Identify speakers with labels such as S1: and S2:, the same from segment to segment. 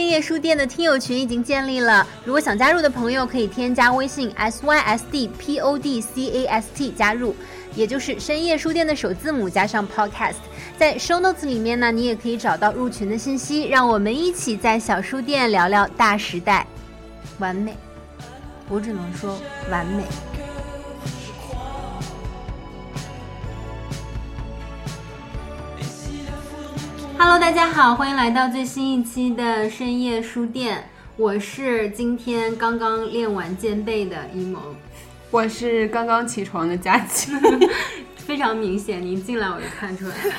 S1: 深夜书店的听友群已经建立了，如果想加入的朋友可以添加微信 s y s d p o d c a s t 加入，也就是深夜书店的首字母加上 podcast。在 show notes 里面呢，你也可以找到入群的信息。让我们一起在小书店聊聊大时代，完美，我只能说完美。Hello，大家好，欢迎来到最新一期的深夜书店。我是今天刚刚练完肩背的一萌，
S2: 我是刚刚起床的佳琪，
S1: 非常明显，你一进来我就看出来了。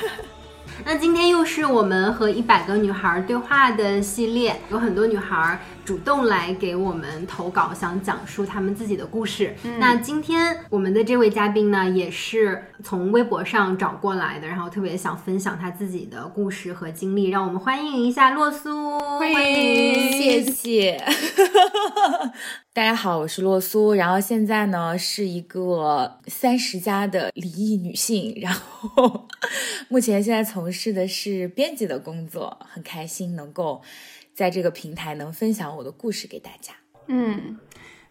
S1: 那今天又是我们和一百个女孩对话的系列，有很多女孩主动来给我们投稿，想讲述她们自己的故事。那今天我们的这位嘉宾呢，也是从微博上找过来的，然后特别想分享她自己的故事和经历，让我们欢迎一下洛苏，
S2: 欢迎，
S3: 谢谢。大家好，我是洛苏，然后现在呢是一个三十加的离异女性，然后目前现在从事的是编辑的工作，很开心能够在这个平台能分享我的故事给大家。
S2: 嗯，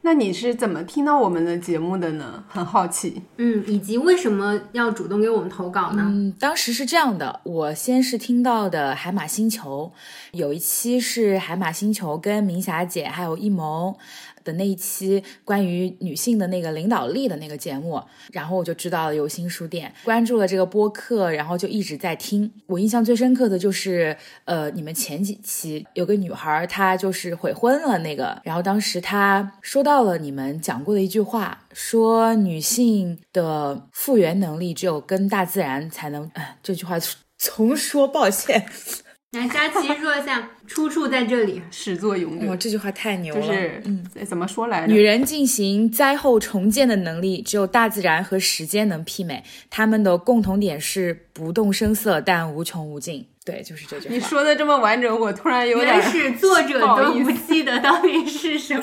S2: 那你是怎么听到我们的节目的呢？很好奇。
S1: 嗯，以及为什么要主动给我们投稿呢？
S3: 嗯，当时是这样的，我先是听到的海马星球，有一期是海马星球跟明霞姐还有一萌。的那一期关于女性的那个领导力的那个节目，然后我就知道了有新书店，关注了这个播客，然后就一直在听。我印象最深刻的就是，呃，你们前几期有个女孩，她就是悔婚了那个，然后当时她说到了你们讲过的一句话，说女性的复原能力只有跟大自然才能，哎，这句话从说，抱歉。
S1: 来，佳琪说一下，出处在这里，
S2: 始作俑者。
S3: 哇，这句话太牛了。
S2: 就是，嗯，怎么说来
S3: 着？女人进行灾后重建的能力，只有大自然和时间能媲美。他们的共同点是不动声色，但无穷无尽。对，就是这句话。
S2: 你说的这么完整，我突然有点
S1: 是作者都不记得到底是什么。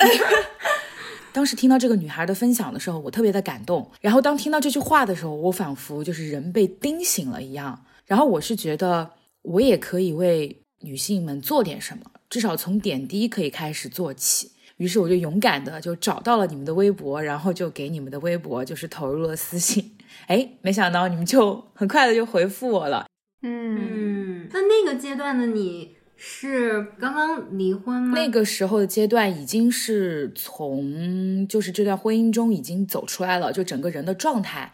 S3: 当时听到这个女孩的分享的时候，我特别的感动。然后当听到这句话的时候，我仿佛就是人被叮醒了一样。然后我是觉得。我也可以为女性们做点什么，至少从点滴可以开始做起。于是我就勇敢的就找到了你们的微博，然后就给你们的微博就是投入了私信。哎，没想到你们就很快的就回复我了。
S1: 嗯，那那个阶段的你是刚刚离婚吗？
S3: 那个时候的阶段已经是从就是这段婚姻中已经走出来了，就整个人的状态。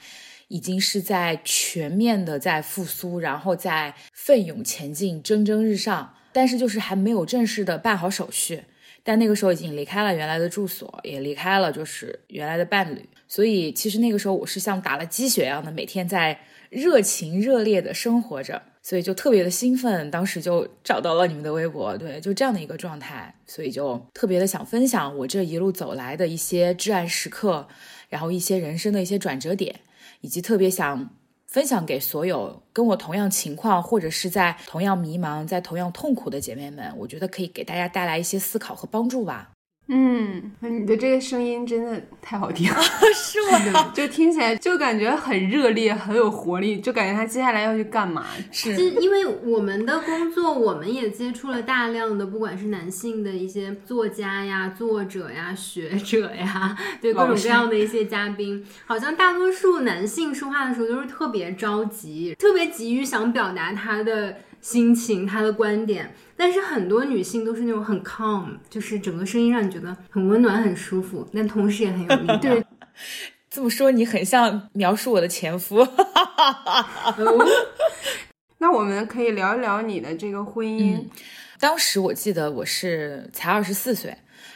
S3: 已经是在全面的在复苏，然后在奋勇前进，蒸蒸日上。但是就是还没有正式的办好手续。但那个时候已经离开了原来的住所，也离开了就是原来的伴侣。所以其实那个时候我是像打了鸡血一样的，每天在热情热烈的生活着，所以就特别的兴奋。当时就找到了你们的微博，对，就这样的一个状态，所以就特别的想分享我这一路走来的一些至暗时刻，然后一些人生的一些转折点。以及特别想分享给所有跟我同样情况，或者是在同样迷茫、在同样痛苦的姐妹们，我觉得可以给大家带来一些思考和帮助吧。
S2: 嗯，你的这个声音真的太好听了，
S3: 是吗？
S2: 就听起来就感觉很热烈，很有活力，就感觉他接下来要去干嘛？
S3: 是，
S1: 因为我们的工作，我们也接触了大量的，不管是男性的一些作家呀、作者呀、学者呀，对各种各样的一些嘉宾，好像大多数男性说话的时候都是特别着急，特别急于想表达他的。心情，他的观点，但是很多女性都是那种很 calm，就是整个声音让你觉得很温暖、很舒服，但同时也很有力量。
S3: 对，这么说你很像描述我的前夫。
S2: 那我们可以聊一聊你的这个婚姻。
S3: 当时我记得我是才二十四岁，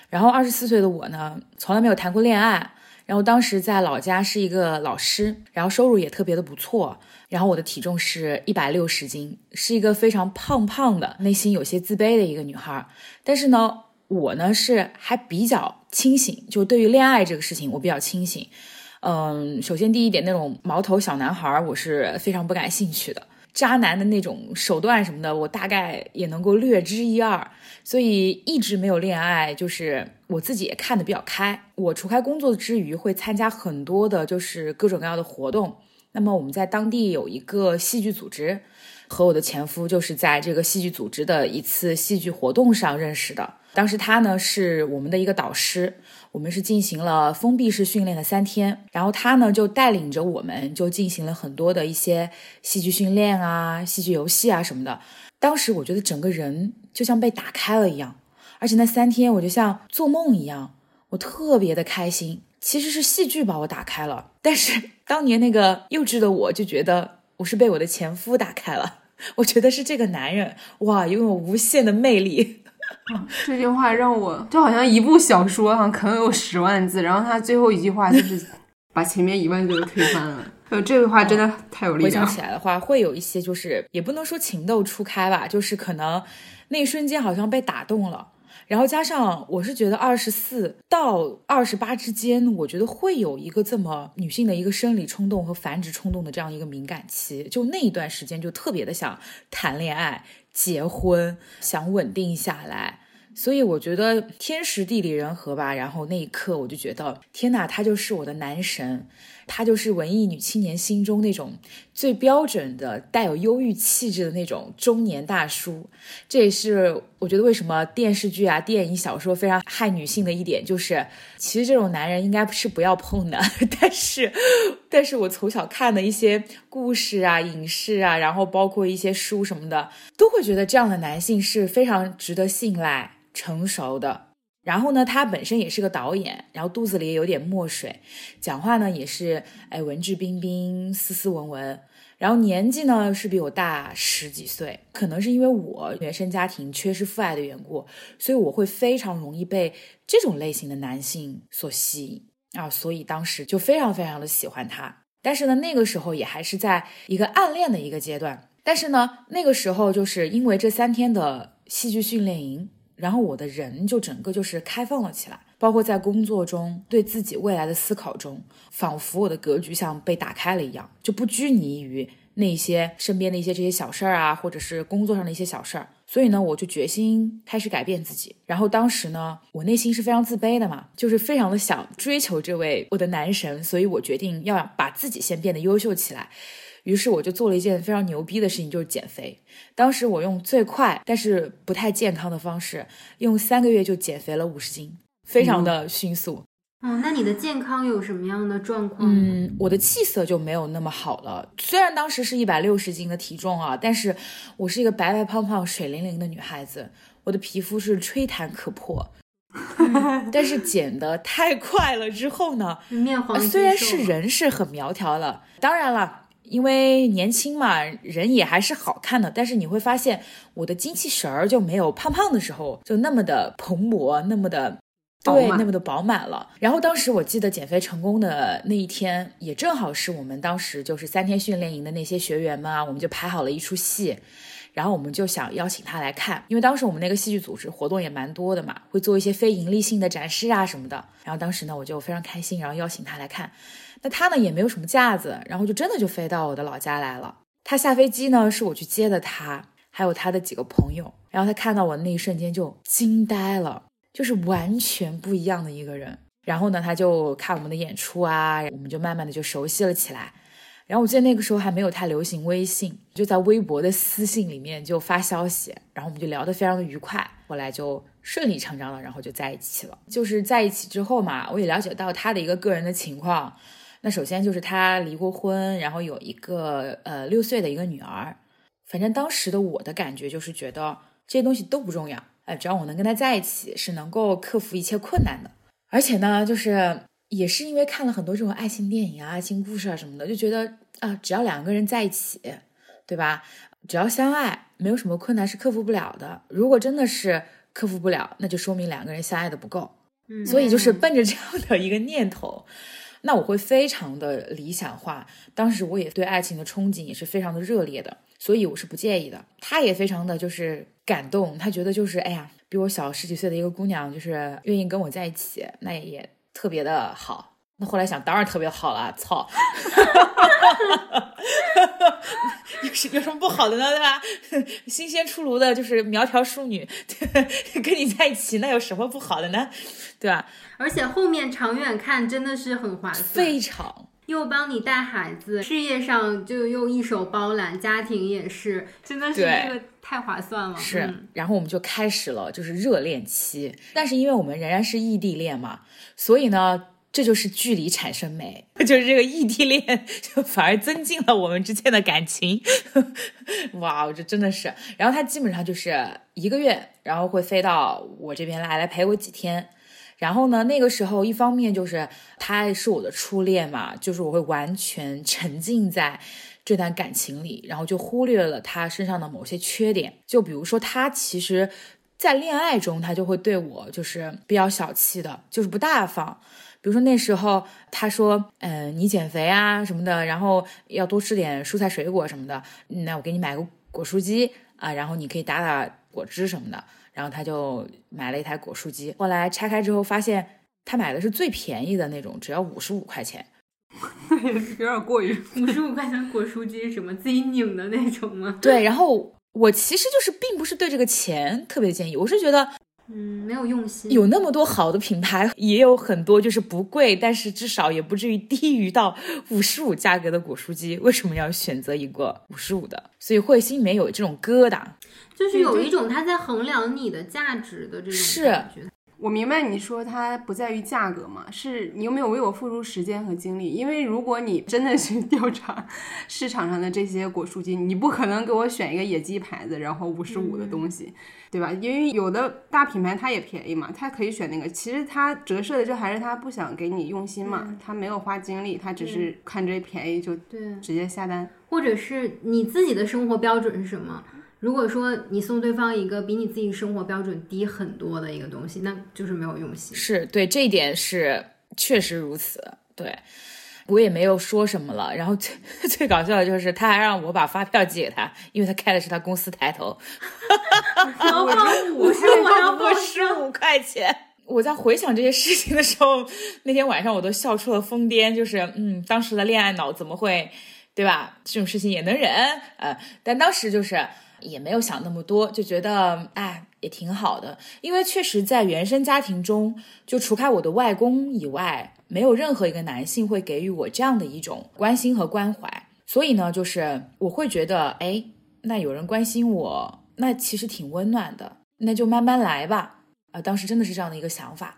S3: 然后二十四岁的我呢，从来没有谈过恋爱，然后当时在老家是一个老师，然后收入也特别的不错。然后我的体重是一百六十斤，是一个非常胖胖的，内心有些自卑的一个女孩。但是呢，我呢是还比较清醒，就对于恋爱这个事情，我比较清醒。嗯，首先第一点，那种毛头小男孩，我是非常不感兴趣的。渣男的那种手段什么的，我大概也能够略知一二，所以一直没有恋爱。就是我自己也看得比较开。我除开工作之余，会参加很多的，就是各种各样的活动。那么我们在当地有一个戏剧组织，和我的前夫就是在这个戏剧组织的一次戏剧活动上认识的。当时他呢是我们的一个导师。我们是进行了封闭式训练的三天，然后他呢就带领着我们，就进行了很多的一些戏剧训练啊、戏剧游戏啊什么的。当时我觉得整个人就像被打开了一样，而且那三天我就像做梦一样，我特别的开心。其实是戏剧把我打开了，但是当年那个幼稚的我就觉得我是被我的前夫打开了。我觉得是这个男人哇，拥有无限的魅力。
S2: 这句话让我就好像一部小说好像可能有十万字，然后他最后一句话就是 把前面一万字都推翻了。呃，这句话真的太有力
S3: 量。回想起来的话，会有一些就是也不能说情窦初开吧，就是可能那一瞬间好像被打动了。然后加上我是觉得二十四到二十八之间，我觉得会有一个这么女性的一个生理冲动和繁殖冲动的这样一个敏感期，就那一段时间就特别的想谈恋爱。结婚想稳定下来，所以我觉得天时地利人和吧。然后那一刻我就觉得，天哪，他就是我的男神，他就是文艺女青年心中那种最标准的带有忧郁气质的那种中年大叔。这也是我觉得为什么电视剧啊、电影、小说非常害女性的一点，就是其实这种男人应该是不要碰的。但是，但是我从小看的一些。故事啊，影视啊，然后包括一些书什么的，都会觉得这样的男性是非常值得信赖、成熟的。然后呢，他本身也是个导演，然后肚子里也有点墨水，讲话呢也是哎文质彬彬、斯斯文文。然后年纪呢是比我大十几岁，可能是因为我原生家庭缺失父爱的缘故，所以我会非常容易被这种类型的男性所吸引啊，所以当时就非常非常的喜欢他。但是呢，那个时候也还是在一个暗恋的一个阶段。但是呢，那个时候就是因为这三天的戏剧训练营，然后我的人就整个就是开放了起来，包括在工作中对自己未来的思考中，仿佛我的格局像被打开了一样，就不拘泥于那些身边的一些这些小事儿啊，或者是工作上的一些小事儿。所以呢，我就决心开始改变自己。然后当时呢，我内心是非常自卑的嘛，就是非常的想追求这位我的男神。所以我决定要把自己先变得优秀起来。于是我就做了一件非常牛逼的事情，就是减肥。当时我用最快但是不太健康的方式，用三个月就减肥了五十斤，非常的迅速。
S1: 嗯，那你的健康有什么样的状况？
S3: 嗯，我的气色就没有那么好了。虽然当时是一百六十斤的体重啊，但是我是一个白白胖胖、水灵灵的女孩子，我的皮肤是吹弹可破。但是减的太快了之后呢，
S1: 面黄
S3: 虽然是人是很苗条了，当然了，因为年轻嘛，人也还是好看的。但是你会发现，我的精气神儿就没有胖胖的时候就那么的蓬勃，那么的。对，那么的饱满了。然后当时我记得减肥成功的那一天，也正好是我们当时就是三天训练营的那些学员们啊，我们就排好了一出戏，然后我们就想邀请他来看，因为当时我们那个戏剧组织活动也蛮多的嘛，会做一些非盈利性的展示啊什么的。然后当时呢，我就非常开心，然后邀请他来看。那他呢也没有什么架子，然后就真的就飞到我的老家来了。他下飞机呢，是我去接的他，还有他的几个朋友。然后他看到我的那一瞬间就惊呆了。就是完全不一样的一个人，然后呢，他就看我们的演出啊，我们就慢慢的就熟悉了起来。然后我记得那个时候还没有太流行微信，就在微博的私信里面就发消息，然后我们就聊得非常的愉快。后来就顺理成章的，然后就在一起了。就是在一起之后嘛，我也了解到他的一个个人的情况。那首先就是他离过婚，然后有一个呃六岁的一个女儿。反正当时的我的感觉就是觉得这些东西都不重要。呃，只要我能跟他在一起，是能够克服一切困难的。而且呢，就是也是因为看了很多这种爱情电影啊、爱情故事啊什么的，就觉得啊，只要两个人在一起，对吧？只要相爱，没有什么困难是克服不了的。如果真的是克服不了，那就说明两个人相爱的不够。
S1: 嗯，
S3: 所以就是奔着这样的一个念头，那我会非常的理想化。当时我也对爱情的憧憬也是非常的热烈的。所以我是不介意的，他也非常的就是感动，他觉得就是哎呀，比我小十几岁的一个姑娘，就是愿意跟我在一起，那也特别的好。那后来想，当然特别好了，操，有什有什么不好的呢？对吧？新鲜出炉的，就是苗条淑女，跟你在一起，那有什么不好的呢？对吧？
S1: 而且后面长远看真的是很划算，
S3: 非常。
S1: 又帮你带孩子，事业上就又一手包揽，家庭也是，真的是这个太划算了。
S3: 是，然后我们就开始了，就是热恋期。但是因为我们仍然是异地恋嘛，所以呢，这就是距离产生美，就是这个异地恋就反而增进了我们之间的感情。哇，这真的是。然后他基本上就是一个月，然后会飞到我这边来，来陪我几天。然后呢，那个时候一方面就是他是我的初恋嘛，就是我会完全沉浸在这段感情里，然后就忽略了他身上的某些缺点。就比如说，他其实，在恋爱中他就会对我就是比较小气的，就是不大方。比如说那时候他说，嗯，你减肥啊什么的，然后要多吃点蔬菜水果什么的，那我给你买个果蔬机啊，然后你可以打打果汁什么的。然后他就买了一台果蔬机，后来拆开之后发现他买的是最便宜的那种，只要五十五块钱，
S2: 有点过于。
S1: 五十五块钱果蔬机是什么？自己拧的那种吗？
S3: 对。然后我其实就是并不是对这个钱特别介意，我是觉得，
S1: 嗯，没有用心。
S3: 有那么多好的品牌，也有很多就是不贵，但是至少也不至于低于到五十五价格的果蔬机，为什么要选择一个五十五的？所以会心里面有这种疙瘩。
S1: 就是有一种他在衡量你的价值的这种感觉。
S2: 我明白你说它不在于价格嘛，是你有没有为我付出时间和精力？因为如果你真的去 调查市场上的这些果蔬机，你不可能给我选一个野鸡牌子，然后五十五的东西，对吧？因为有的大品牌它也便宜嘛，它可以选那个。其实它折射的就还是他不想给你用心嘛，他没有花精力，他只是看这便宜就
S1: 对
S2: 直接下单。
S1: 或者是你自己的生活标准是什么？如果说你送对方一个比你自己生活标准低很多的一个东西，那就是没有用心。
S3: 是对这一点是确实如此。对我也没有说什么了。然后最 最搞笑的就是他还让我把发票寄给他，因为他开的是他公司抬头。
S1: 五 十五，
S3: 五十五块钱。我在回想这些事情的时候，那天晚上我都笑出了疯癫。就是嗯，当时的恋爱脑怎么会，对吧？这种事情也能忍。呃，但当时就是。也没有想那么多，就觉得哎也挺好的，因为确实在原生家庭中，就除开我的外公以外，没有任何一个男性会给予我这样的一种关心和关怀，所以呢，就是我会觉得哎，那有人关心我，那其实挺温暖的，那就慢慢来吧。啊，当时真的是这样的一个想法。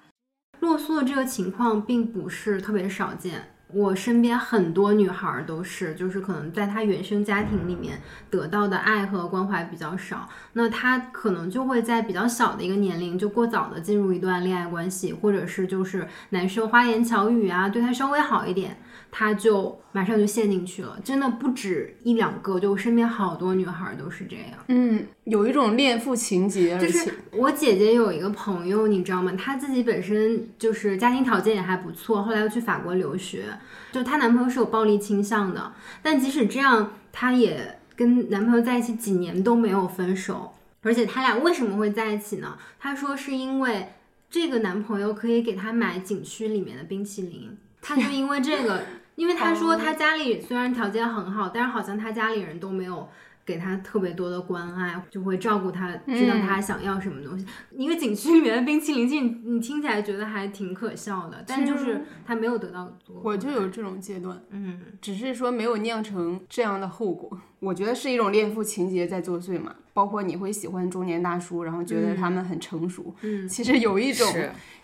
S1: 洛苏的这个情况并不是特别少见。我身边很多女孩都是，就是可能在她原生家庭里面得到的爱和关怀比较少，那她可能就会在比较小的一个年龄就过早的进入一段恋爱关系，或者是就是男生花言巧语啊，对她稍微好一点。他就马上就陷进去了，真的不止一两个，就我身边好多女孩都是这样。
S2: 嗯，有一种恋父情节，
S1: 就是我姐姐有一个朋友，你知道吗？她自己本身就是家庭条件也还不错，后来又去法国留学。就她男朋友是有暴力倾向的，但即使这样，她也跟男朋友在一起几年都没有分手。而且他俩为什么会在一起呢？她说是因为这个男朋友可以给她买景区里面的冰淇淋。他就因为这个，因为他说他家里虽然条件很好，但是好像他家里人都没有给他特别多的关爱，就会照顾他，知道他想要什么东西。一个景区里面的冰淇淋，其实你听起来觉得还挺可笑的，但就是他没有得到多。
S2: 我就有这种阶段，
S1: 嗯，
S2: 只是说没有酿成这样的后果。我觉得是一种恋父情节在作祟嘛，包括你会喜欢中年大叔，然后觉得他们很成熟，
S1: 嗯，
S2: 其实有一种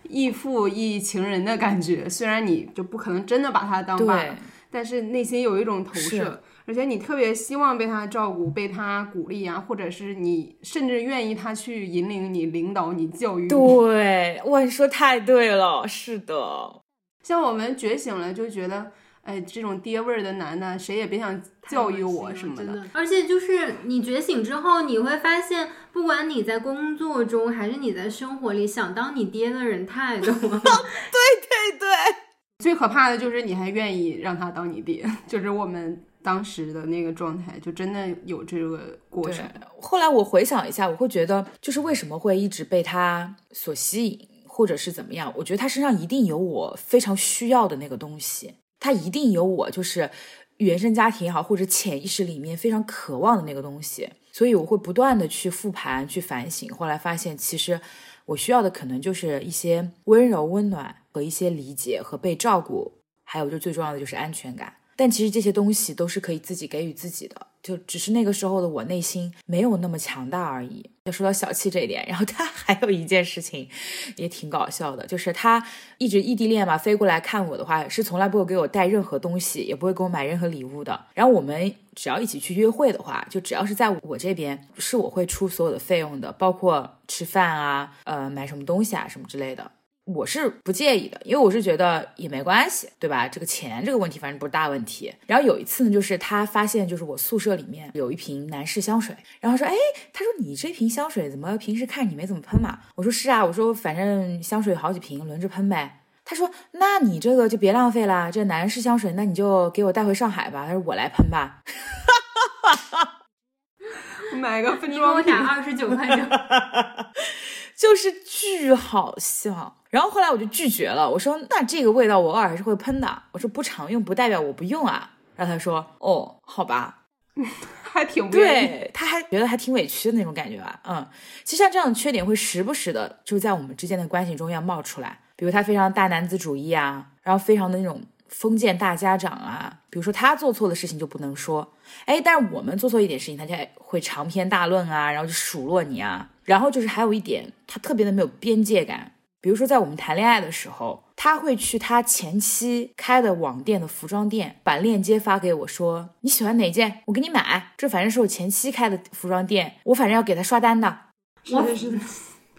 S2: 义父义情人的感觉。虽然你就不可能真的把他当爸，但是内心有一种投射，而且你特别希望被他照顾、被他鼓励啊，或者是你甚至愿意他去引领你、领导你、教育你。
S3: 对，哇，你说太对了，是的。
S2: 像我们觉醒了，就觉得。哎，这种爹味儿的男的，谁也别想教育我什么
S1: 的。而且就是你觉醒之后，你会发现，不管你在工作中还是你在生活里，想当你爹的人太多了。对
S3: 对对，
S2: 最可怕的就是你还愿意让他当你爹，就是我们当时的那个状态，就真的有这个过程。
S3: 后来我回想一下，我会觉得，就是为什么会一直被他所吸引。或者是怎么样，我觉得他身上一定有我非常需要的那个东西，他一定有我就是原生家庭也好，或者潜意识里面非常渴望的那个东西，所以我会不断的去复盘、去反省。后来发现，其实我需要的可能就是一些温柔、温暖和一些理解和被照顾，还有就最重要的就是安全感。但其实这些东西都是可以自己给予自己的，就只是那个时候的我内心没有那么强大而已。要说到小气这一点，然后他 还有一件事情也挺搞笑的，就是他一直异地恋嘛，飞过来看我的话，是从来不会给我带任何东西，也不会给我买任何礼物的。然后我们只要一起去约会的话，就只要是在我这边，是我会出所有的费用的，包括吃饭啊，呃，买什么东西啊，什么之类的。我是不介意的，因为我是觉得也没关系，对吧？这个钱这个问题反正不是大问题。然后有一次呢，就是他发现就是我宿舍里面有一瓶男士香水，然后说，哎，他说你这瓶香水怎么平时看你没怎么喷嘛？我说是啊，我说反正香水好几瓶轮着喷呗。他说那你这个就别浪费啦，这男士香水那你就给我带回上海吧。他说我来喷吧。
S2: 买个分
S1: 你给我
S2: 装瓶
S1: 打二十九块九，
S3: 就是巨好笑。然后后来我就拒绝了，我说那这个味道我偶尔还是会喷的，我说不常用不代表我不用啊。然后他说哦，好吧，
S2: 还挺不。
S3: 对，他还觉得还挺委屈的那种感觉吧。嗯，其实像这样的缺点会时不时的就在我们之间的关系中要冒出来，比如他非常大男子主义啊，然后非常的那种封建大家长啊，比如说他做错的事情就不能说，哎，但是我们做错一点事情，他就会长篇大论啊，然后就数落你啊。然后就是还有一点，他特别的没有边界感。比如说，在我们谈恋爱的时候，他会去他前妻开的网店的服装店，把链接发给我，说你喜欢哪件，我给你买。这反正是我前妻开的服装店，我反正要给他刷单的。
S2: 是的，是的。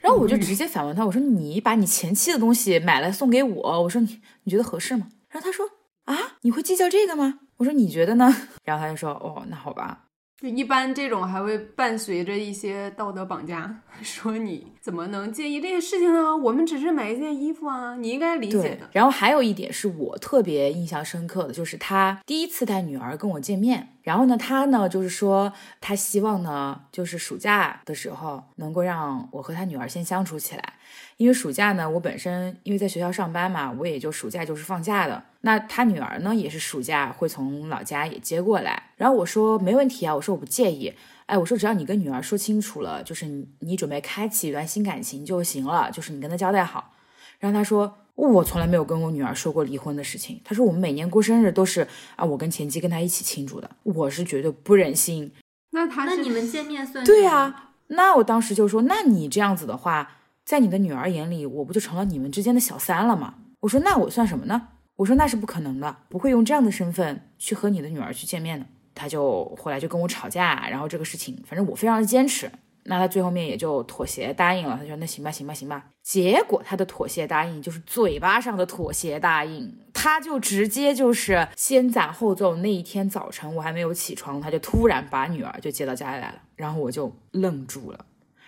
S3: 然后我就直接反问他，我说你把你前妻的东西买来送给我，我说你你觉得合适吗？然后他说啊，你会计较这个吗？我说你觉得呢？然后他就说哦，那好吧。
S2: 就一般这种还会伴随着一些道德绑架，说你怎么能介意这些事情呢？我们只是买一件衣服啊，你应该理解的。，
S3: 然后还有一点是我特别印象深刻的，就是他第一次带女儿跟我见面，然后呢，他呢就是说他希望呢，就是暑假的时候能够让我和他女儿先相处起来，因为暑假呢，我本身因为在学校上班嘛，我也就暑假就是放假的。那他女儿呢，也是暑假会从老家也接过来，然后我说没问题啊，我说我不介意。哎，我说只要你跟女儿说清楚了，就是你你准备开启一段新感情就行了，就是你跟她交代好。然后他说，我从来没有跟我女儿说过离婚的事情。他说我们每年过生日都是啊，我跟前妻跟他一起庆祝的。我是绝对不忍心。
S2: 那他是
S1: 那你们见面算
S3: 对啊，那我当时就说，那你这样子的话，在你的女儿眼里，我不就成了你们之间的小三了吗？我说那我算什么呢？我说那是不可能的，不会用这样的身份去和你的女儿去见面的。他就后来就跟我吵架，然后这个事情，反正我非常的坚持。那他最后面也就妥协答应了，他说那行吧，行吧，行吧。结果他的妥协答应就是嘴巴上的妥协答应，他就直接就是先斩后奏。那一天早晨我还没有起床，他就突然把女儿就接到家里来了，然后我就愣住了。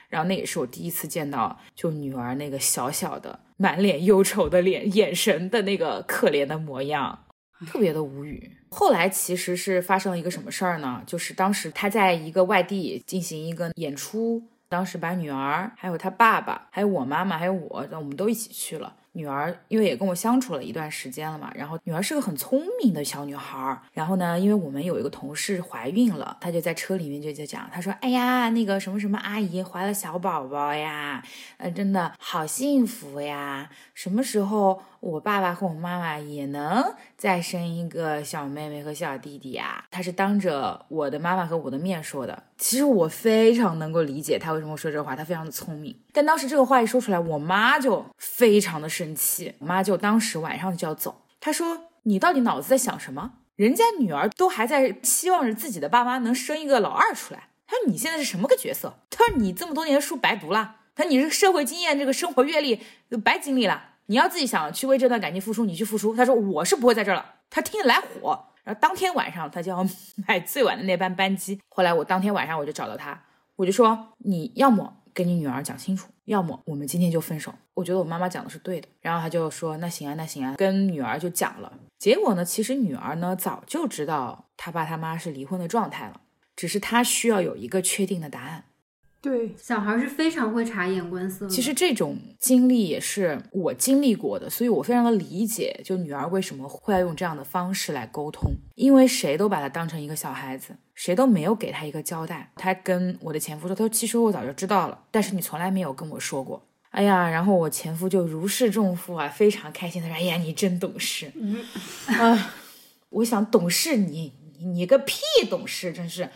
S3: 然后那也是我第一次见到，就女儿那个小小的、满脸忧愁的脸、眼神的那个可怜的模样，特别的无语。后来其实是发生了一个什么事儿呢？就是当时他在一个外地进行一个演出，当时把女儿、还有他爸爸、还有我妈妈、还有我，我们都一起去了。女儿因为也跟我相处了一段时间了嘛，然后女儿是个很聪明的小女孩儿。然后呢，因为我们有一个同事怀孕了，她就在车里面就在讲，她说：“哎呀，那个什么什么阿姨怀了小宝宝呀，呃，真的好幸福呀！什么时候我爸爸和我妈妈也能再生一个小妹妹和小弟弟呀？”她是当着我的妈妈和我的面说的。其实我非常能够理解她为什么说这话，她非常的聪明。但当时这个话一说出来，我妈就非常的生气，我妈就当时晚上就要走，她说：“你到底脑子在想什么？人家女儿都还在期望着自己的爸妈能生一个老二出来，她说你现在是什么个角色？她说你这么多年的书白读了，她说你这个社会经验、这个生活阅历都白经历了，你要自己想去为这段感情付出，你去付出。她说我是不会在这儿了，她听着来火。然后当天晚上他就要 买最晚的那班班机。后来我当天晚上我就找到他，我就说你要么跟你女儿讲清楚，要么我们今天就分手。我觉得我妈妈讲的是对的。然后他就说那行啊，那行啊，跟女儿就讲了。结果呢，其实女儿呢早就知道他爸他妈是离婚的状态了，只是她需要有一个确定的答案。
S2: 对，
S1: 小孩是非常会察言观色的。
S3: 其实这种经历也是我经历过的，所以我非常的理解，就女儿为什么会要用这样的方式来沟通，因为谁都把她当成一个小孩子，谁都没有给她一个交代。她跟我的前夫说，她说其实我早就知道了，但是你从来没有跟我说过。哎呀，然后我前夫就如释重负啊，非常开心的说，哎呀，你真懂事。嗯 啊，我想懂事你你你个屁懂事，真是，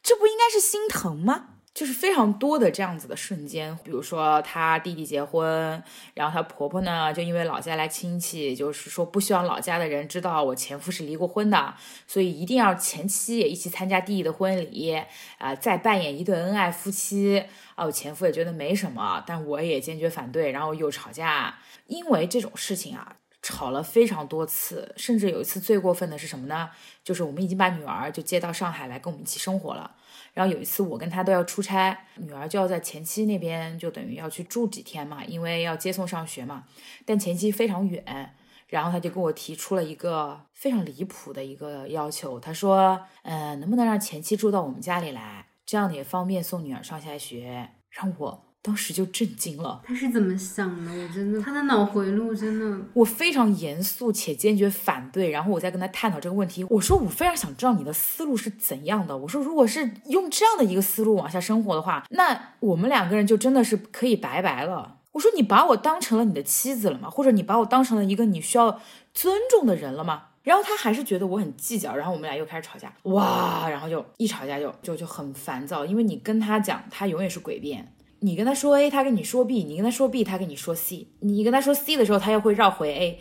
S3: 这不应该是心疼吗？就是非常多的这样子的瞬间，比如说她弟弟结婚，然后她婆婆呢，就因为老家来亲戚，就是说不希望老家的人知道我前夫是离过婚的，所以一定要前妻也一起参加弟弟的婚礼，啊、再扮演一对恩爱夫妻。啊，我前夫也觉得没什么，但我也坚决反对，然后又吵架，因为这种事情啊。吵了非常多次，甚至有一次最过分的是什么呢？就是我们已经把女儿就接到上海来跟我们一起生活了。然后有一次我跟他都要出差，女儿就要在前妻那边，就等于要去住几天嘛，因为要接送上学嘛。但前妻非常远，然后他就跟我提出了一个非常离谱的一个要求，他说：“呃、能不能让前妻住到我们家里来，这样也方便送女儿上下学？”让我当时就震惊了。
S1: 他是怎么想的？我真的，他的脑回路真的，
S3: 我非常严肃且坚决反对，然后我再跟他探讨这个问题。我说我非常想知道你的思路是怎样的。我说如果是用这样的一个思路往下生活的话，那我们两个人就真的是可以拜拜了。我说你把我当成了你的妻子了吗？或者你把我当成了一个你需要尊重的人了吗？然后他还是觉得我很计较，然后我们俩又开始吵架，哇，然后就一吵架就就就很烦躁，因为你跟他讲，他永远是诡辩。你跟他说 A，他跟你说 B；你跟他说 B，他跟你说 C。你跟他说 C 的时候，他又会绕回 A，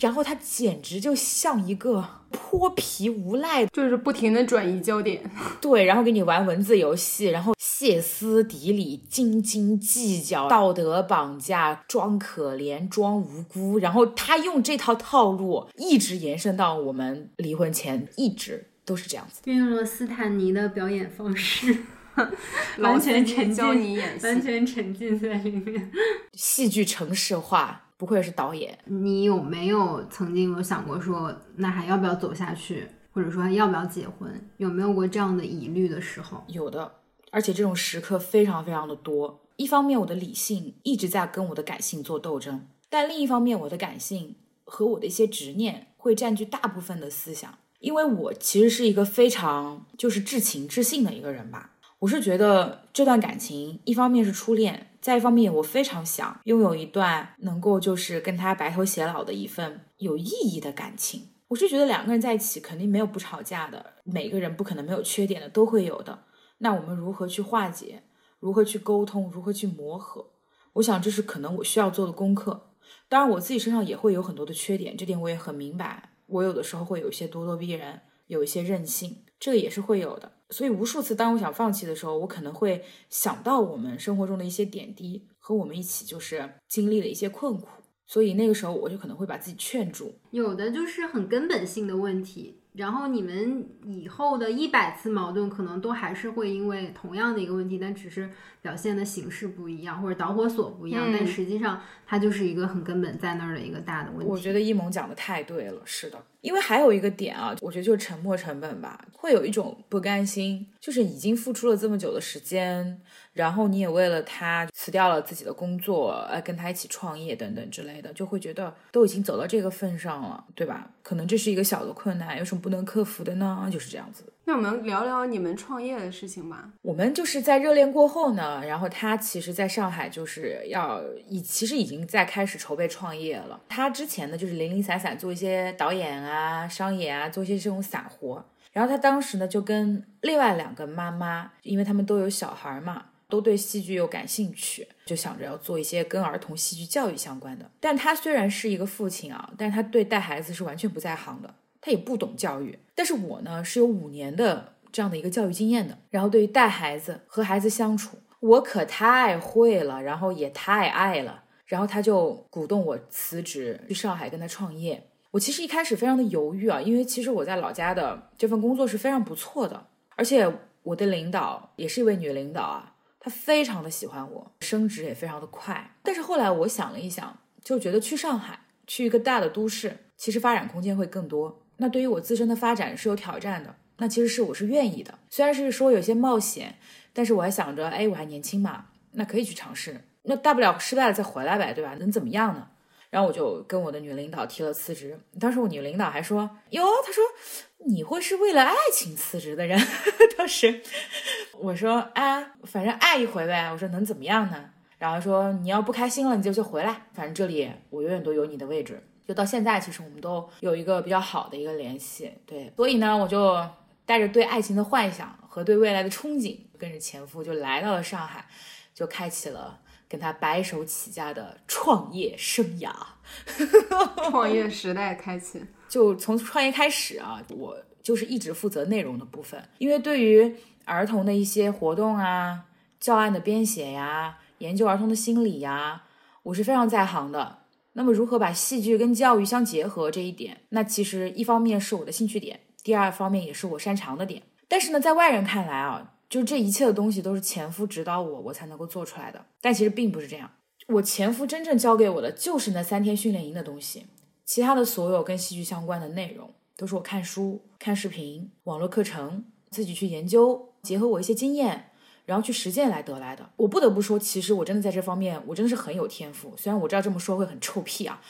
S3: 然后他简直就像一个泼皮无赖，
S2: 就是不停的转移焦点。
S3: 对，然后给你玩文字游戏，然后歇斯底里、斤斤计较、道德绑架、装可怜、装无辜，然后他用这套套路一直延伸到我们离婚前，一直都是这样子。
S1: 运用了斯坦尼的表演方式，
S2: 老
S1: 完全沉浸
S2: 你演戏
S1: 完全沉浸在里面。
S3: 戏剧城市化，不愧是导演。
S1: 你有没有曾经有想过说，那还要不要走下去，或者说还要不要结婚？有没有过这样的疑虑的时候？
S3: 有的，而且这种时刻非常非常的多。一方面，我的理性一直在跟我的感性做斗争，但另一方面，我的感性和我的一些执念会占据大部分的思想。因为我其实是一个非常就是至情至性的一个人吧。我是觉得这段感情，一方面是初恋，再一方面我非常想拥有一段能够就是跟他白头偕老的一份有意义的感情。我是觉得两个人在一起肯定没有不吵架的，每个人不可能没有缺点的，都会有的。那我们如何去化解？如何去沟通？如何去磨合？我想这是可能我需要做的功课。当然，我自己身上也会有很多的缺点，这点我也很明白。我有的时候会有一些咄咄逼人，有一些任性，这个也是会有的。所以无数次，当我想放弃的时候，我可能会想到我们生活中的一些点滴，和我们一起就是经历了一些困苦。所以那个时候，我就可能会把自己劝住。
S1: 有的就是很根本性的问题，然后你们以后的一百次矛盾，可能都还是会因为同样的一个问题，但只是表现的形式不一样，或者导火索不一样，
S2: 嗯。
S1: 但实际上它就是一个很根本在那儿的一个大的问题。
S3: 我觉得一萌讲的太对了，是的，因为还有一个点啊，我觉得就是沉没成本吧，会有一种不甘心，就是已经付出了这么久的时间，然后你也为了他辞掉了自己的工作，呃，跟他一起创业等等之类的，就会觉得都已经走到这个份上了，对吧？可能这是一个小的困难，有什么不能克服的呢？就是这样子。
S2: 那我们聊聊你们创业的事情吧。
S3: 我们就是在热恋过后呢，然后他其实在上海就是要已其实已经在开始筹备创业了。他之前呢就是零零散散做一些导演啊、商演啊，做一些这种散活。然后他当时呢就跟另外两个妈妈，因为他们都有小孩嘛，都对戏剧又感兴趣，就想着要做一些跟儿童戏剧教育相关的。但他虽然是一个父亲啊，但他对带孩子是完全不在行的。他也不懂教育，但是我呢是有五年的这样的一个教育经验的，然后对于带孩子和孩子相处，我可太会了，然后也太爱了，然后他就鼓动我辞职去上海跟他创业。我其实一开始非常的犹豫啊，因为其实我在老家的这份工作是非常不错的，而且我的领导也是一位女领导啊，他非常的喜欢我，升职也非常的快。但是后来我想了一想，就觉得去上海，去一个大的都市，其实发展空间会更多。那对于我自身的发展是有挑战的，那其实是我是愿意的。虽然是说有些冒险，但是我还想着，哎，我还年轻嘛，那可以去尝试，那大不了失败了再回来呗，对吧？能怎么样呢？然后我就跟我的女领导提了辞职。当时我女领导还说：“哟，她说你会是为了爱情辞职的人？” 当时我说：“啊，反正爱一回呗。”我说：“能怎么样呢？”然后说：“你要不开心了，你就就回来，反正这里我永远都有你的位置。”就到现在，其实我们都有一个比较好的一个联系。对，所以呢，我就带着对爱情的幻想和对未来的憧憬，跟着前夫就来到了上海，就开启了。跟他白手起家的创业生涯
S2: 创业时代开启。
S3: 就从创业开始啊，我就是一直负责内容的部分，因为对于儿童的一些活动啊、教案的编写呀、研究儿童的心理呀，我是非常在行的。那么，如何把戏剧跟教育相结合这一点，那其实一方面是我的兴趣点，第二方面也是我擅长的点。但是呢，在外人看来啊。就这一切的东西都是前夫指导我，我才能够做出来的。但其实并不是这样，我前夫真正教给我的就是那三天训练营的东西，其他的所有跟戏剧相关的内容都是我看书、看视频、网络课程，自己去研究，结合我一些经验，然后去实践来得来的。我不得不说，其实我真的在这方面，我真的是很有天赋。虽然我知道这么说会很臭屁啊，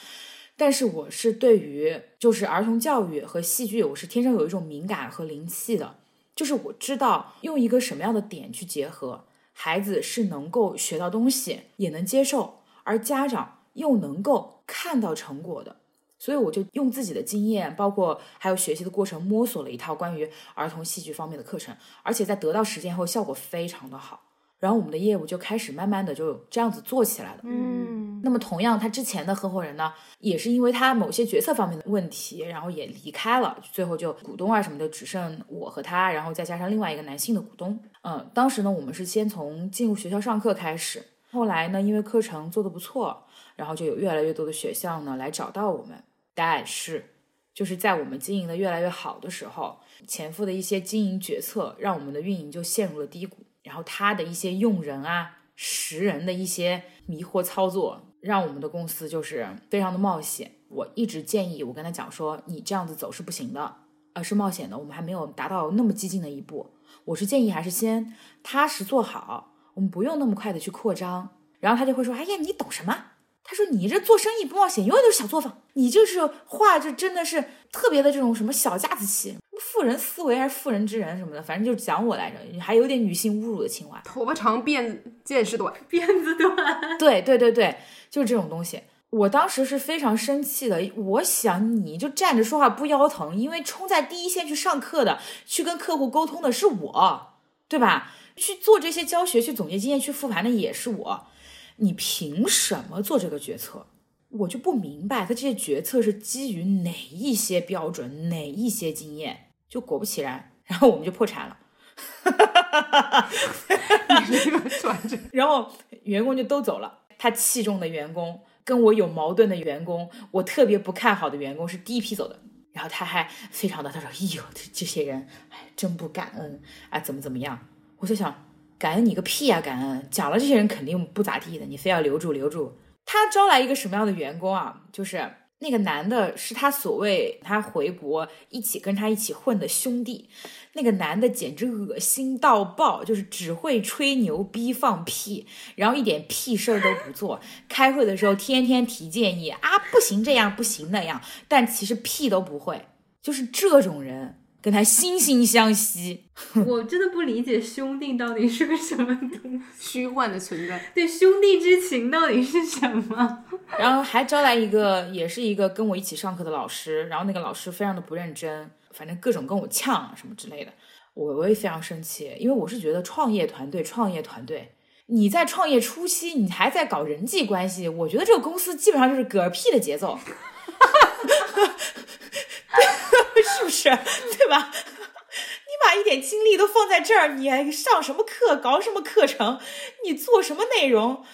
S3: 但是我是对于就是儿童教育和戏剧，我是天生有一种敏感和灵气的。就是我知道用一个什么样的点去结合，孩子是能够学到东西，也能接受，而家长又能够看到成果的。所以我就用自己的经验，包括还有学习的过程，摸索了一套关于儿童戏剧方面的课程，而且在得到实践后，效果非常的好。然后我们的业务就开始慢慢的就这样子做起来了。
S2: 嗯，
S3: 那么同样，他之前的合伙人呢，也是因为他某些决策方面的问题，然后也离开了，最后就股东啊什么的只剩我和他，然后再加上另外一个男性的股东。嗯，当时呢，我们是先从进入学校上课开始，后来呢，因为课程做的不错，然后就有越来越多的学校呢来找到我们。但是，就是在我们经营的越来越好的时候，前夫的一些经营决策让我们的运营就陷入了低谷。然后他的一些用人啊、识人的一些迷惑操作，让我们的公司就是非常的冒险。我一直建议我跟他讲说，你这样子走是不行的，而是冒险的。我们还没有达到那么激进的一步，我是建议还是先踏实做好，我们不用那么快的去扩张。然后他就会说，哎呀，你懂什么？他说：“你这做生意不冒险，永远都是小作坊。你就是话，就真的是特别的这种什么小家子气，妇人思维还是妇人之仁什么的，反正就是讲我来着，还有点女性侮辱的情怀。
S2: 头发长，辫子见识短，
S1: 辫子短，
S3: 对对对对，就是这种东西。我当时是非常生气的，我想你就站着说话不腰疼，因为冲在第一线去上课的，去跟客户沟通的是我，对吧？去做这些教学、去总结经验、去复盘的也是我。”你凭什么做这个决策？我就不明白，他这些决策是基于哪一些标准、哪一些经验？就果不其然，然后我们就破产了。
S2: 你这个转折，
S3: 然后员工就都走了。他器重的员工，跟我有矛盾的员工，我特别不看好的员工是第一批走的。然后他还非常的，他说：“哎呦，这这些人，哎，真不感恩啊，怎么怎么样？”我就想。感恩你个屁呀！感恩讲了，这些人肯定不咋地的，你非要留住留住。他招来一个什么样的员工啊？就是那个男的，是他所谓他回国一起跟他一起混的兄弟。那个男的简直恶心到爆，就是只会吹牛逼放屁，然后一点屁事儿都不做。开会的时候天天提建议啊，不行这样，不行那样，但其实屁都不会。就是这种人。跟他惺惺相惜，
S1: 我真的不理解兄弟到底是个什么东西，
S2: 虚幻的存在。
S1: 对，兄弟之情到底是什么？
S3: 然后还招来一个，也是一个跟我一起上课的老师，然后那个老师非常的不认真，反正各种跟我呛什么之类的，我我也非常生气，因为我是觉得创业团队，创业团队，你在创业初期，你还在搞人际关系，我觉得这个公司基本上就是嗝屁的节奏。是不是？对吧？你把一点精力都放在这儿，你上什么课，搞什么课程，你做什么内容，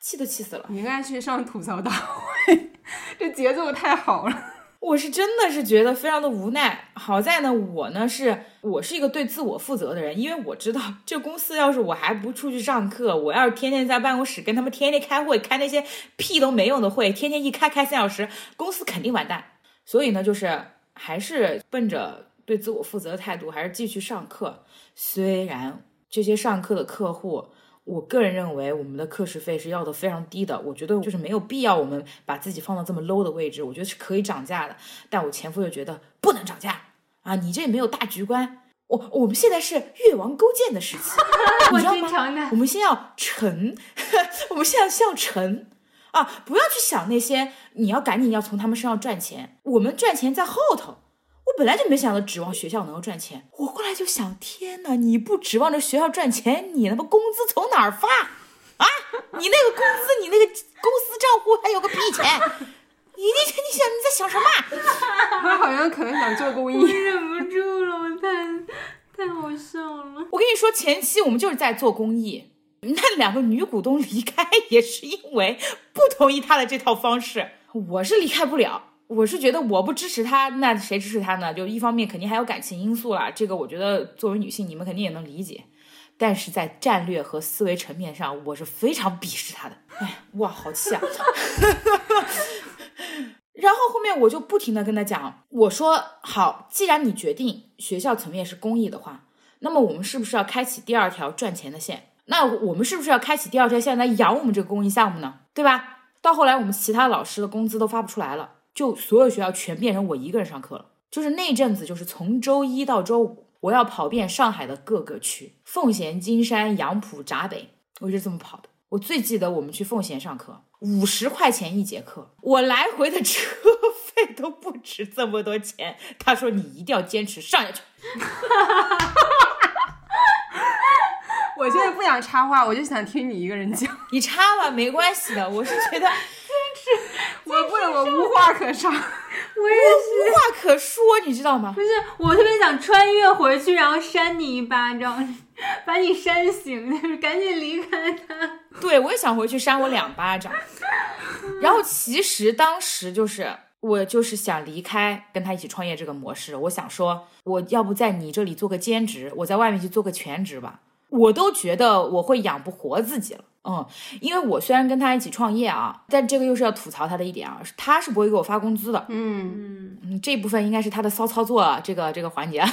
S3: 气都气死了。
S2: 你应该去上吐槽大会，这节奏太好了。
S3: 我是真的是觉得非常的无奈。好在呢，我呢是我是一个对自我负责的人，因为我知道这公司要是我还不出去上课，我要是天天在办公室跟他们天天开会，开那些屁都没用的会，天天一开开三小时，公司肯定完蛋。所以呢，就是。还是奔着对自我负责的态度，还是继续上课。虽然这些上课的客户。我个人认为，我们的课时费是要的非常低的。我觉得就是没有必要我们把自己放到这么 low 的位置。我觉得是可以涨价的，但我前夫又觉得不能涨价啊！你这没有大局观。我我们现在是越王勾践的时期，你知道吗？我们先要沉，我们现在先要沉啊！不要去想那些，你要赶紧要从他们身上赚钱，我们赚钱在后头。我本来就没想到指望学校能够赚钱，我后来就想，天哪！你不指望着学校赚钱，你他妈工资从哪儿发啊？你那个工资，你那个公司账户还有个屁钱？你你你想你在想什么？
S2: 他好像可能想做公益，
S1: 忍不住了，我太太好笑了。
S3: 我跟你说，前期我们就是在做公益，那两个女股东离开也是因为不同意他的这套方式，我是离开不了。我是觉得我不支持他，那谁支持他呢？就一方面肯定还有感情因素啦，这个我觉得作为女性你们肯定也能理解。但是在战略和思维层面上，我是非常鄙视他的。哎，哇，好气啊！然后后面我就不停的跟他讲，我说好，既然你决定学校层面是公益的话，那么我们是不是要开启第二条赚钱的线？那我们是不是要开启第二条线来养我们这个公益项目呢？对吧？到后来我们其他老师的工资都发不出来了。就所有学校全变成我一个人上课了，就是那阵子，就是从周一到周五，我要跑遍上海的各个区，奉贤、金山、杨浦、闸北，我就这么跑的。我最记得我们去奉贤上课，五十块钱一节课，我来回的车 费都不止这么多钱。他说你一定要坚持上下去。
S2: 我现在不想插话，我就想听你一个人讲。
S3: 你插吧，没关系的。我是觉得。
S2: 我不能，我无话可说，
S1: 我也是
S3: 无话可说，你知道吗？
S1: 不是，我特别想穿越回去，然后扇你一巴掌，把你扇醒，就是赶紧离开他。
S3: 对，我也想回去扇我两巴掌。然后其实当时就是我就是想离开跟他一起创业这个模式，我想说我要不在你这里做个兼职，我在外面去做个全职吧。我都觉得我会养不活自己了。嗯，因为我虽然跟他一起创业啊，但这个又是要吐槽他的一点啊，他是不会给我发工资的。
S2: 嗯
S3: 嗯，这部分应该是他的骚操作这个这个环节。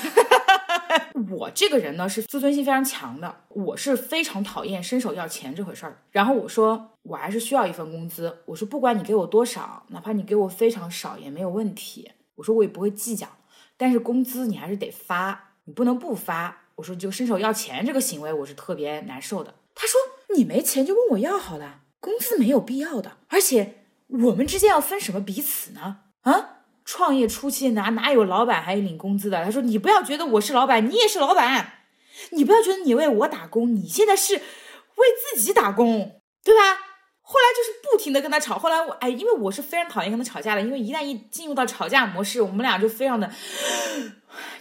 S3: 我这个人呢是自尊心非常强的，我是非常讨厌伸手要钱这回事儿。然后我说我还是需要一份工资，我说不管你给我多少，哪怕你给我非常少也没有问题，我说我也不会计较，但是工资你还是得发，你不能不发。我说就伸手要钱这个行为我是特别难受的。他说。你没钱就问我要好了，工资没有必要的，而且我们之间要分什么彼此呢？啊，创业初期哪哪有老板还领工资的？他说你不要觉得我是老板，你也是老板，你不要觉得你为我打工，你现在是为自己打工，对吧？后来就是不停的跟他吵，后来我哎，因为我是非常讨厌跟他吵架的，因为一旦一进入到吵架模式，我们俩就非常的，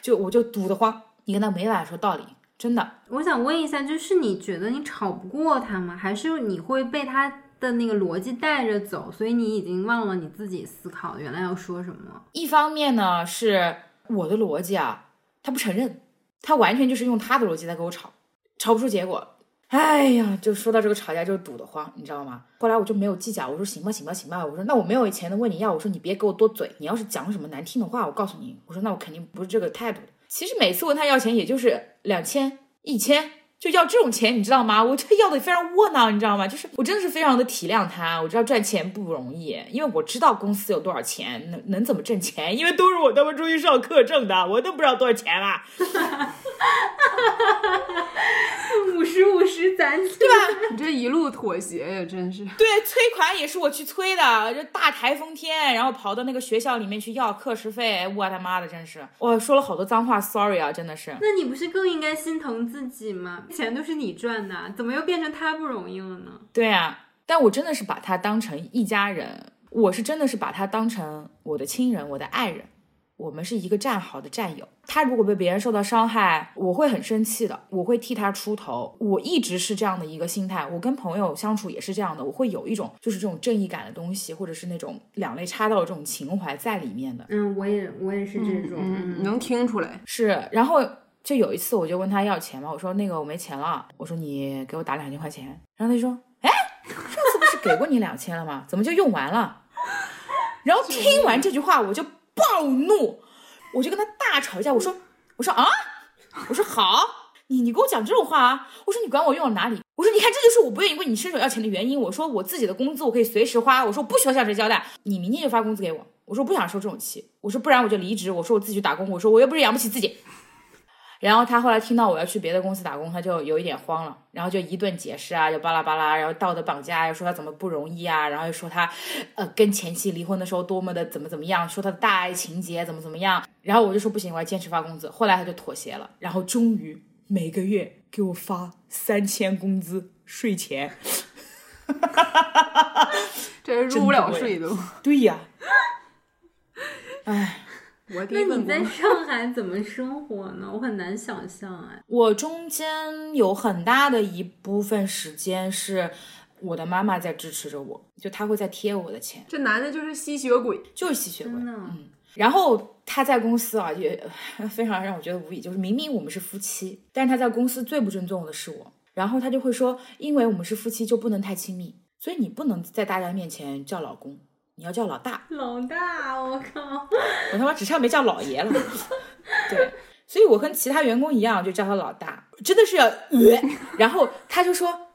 S3: 就我就堵得慌，你跟他没办法说道理。真的，
S1: 我想问一下，就是你觉得你吵不过他吗？还是你会被他的那个逻辑带着走，所以你已经忘了你自己思考原来要说什么？
S3: 一方面呢，是我的逻辑啊，他不承认，他完全就是用他的逻辑在跟我吵，吵不出结果。哎呀，就说到这个吵架就堵得慌，你知道吗？后来我就没有计较，我说行吧，行吧，行吧，我说那我没有钱的问你要，我说你别给我多嘴，你要是讲什么难听的话，我告诉你，我说那我肯定不是这个态度的。其实每次问他要钱，也就是两千、一千，就要这种钱，你知道吗？我这要的非常窝囊，你知道吗？就是我真的是非常的体谅他，我知道赚钱不容易，因为我知道公司有多少钱，能能怎么挣钱，因为都是我他妈出去上课挣的，我都不知道多少钱了。
S1: 五十五十攒起，
S3: 对吧？
S2: 你这一路妥协呀，真是。
S3: 对，催款也是我去催的，就大台风天，然后跑到那个学校里面去要课时费，我他妈的，真是，我说了好多脏话，sorry 啊，真的是。
S1: 那你不是更应该心疼自己吗？钱都是你赚的，怎么又变成他不容易了呢？
S3: 对啊，但我真的是把他当成一家人，我是真的是把他当成我的亲人，我的爱人。我们是一个战壕的战友，他如果被别人受到伤害，我会很生气的，我会替他出头。我一直是这样的一个心态，我跟朋友相处也是这样的，我会有一种就是这种正义感的东西，或者是那种两肋插刀的这种情怀在里面的。
S1: 嗯，我也我也是这种，
S2: 能听出来
S3: 是。然后就有一次，我就问他要钱嘛，我说那个我没钱了，我说你给我打两千块钱，然后他就说，哎，上次不是给过你两千了吗？怎么就用完了？然后听完这句话，我就。暴怒，我就跟他大吵一架。我说，我说啊，我说好，你你给我讲这种话啊？我说你管我用了哪里？我说你看这就是我不愿意为你伸手要钱的原因。我说我自己的工资我可以随时花，我说我不需要向谁交代。你明天就发工资给我。我说不想受这种气。我说不然我就离职。我说我自己去打工。我说我又不是养不起自己。然后他后来听到我要去别的公司打工，他就有一点慌了，然后就一顿解释啊，就巴拉巴拉，然后道德绑架，又说他怎么不容易啊，然后又说他，呃，跟前妻离婚的时候多么的怎么怎么样，说他的大爱情节怎么怎么样。然后我就说不行，我要坚持发工资。后来他就妥协了，然后终于每个月给我发三千工资税前，
S2: 这是入不了税都。
S3: 对呀，哎。
S2: 我
S1: 那你在上海怎么生活呢？我很难想象哎。
S3: 我中间有很大的一部分时间是我的妈妈在支持着我，就她会在贴我的钱。
S2: 这男的就是吸血鬼，
S3: 就是吸血鬼。嗯。然后他在公司啊，也 非常让我觉得无语，就是明明我们是夫妻，但是他在公司最不尊重的是我。然后他就会说，因为我们是夫妻，就不能太亲密，所以你不能在大家面前叫老公。你要叫老大，
S1: 老大，我靠！
S3: 我他妈只差没叫老爷了。对，所以我跟其他员工一样，就叫他老大，真的是要。然后他就说，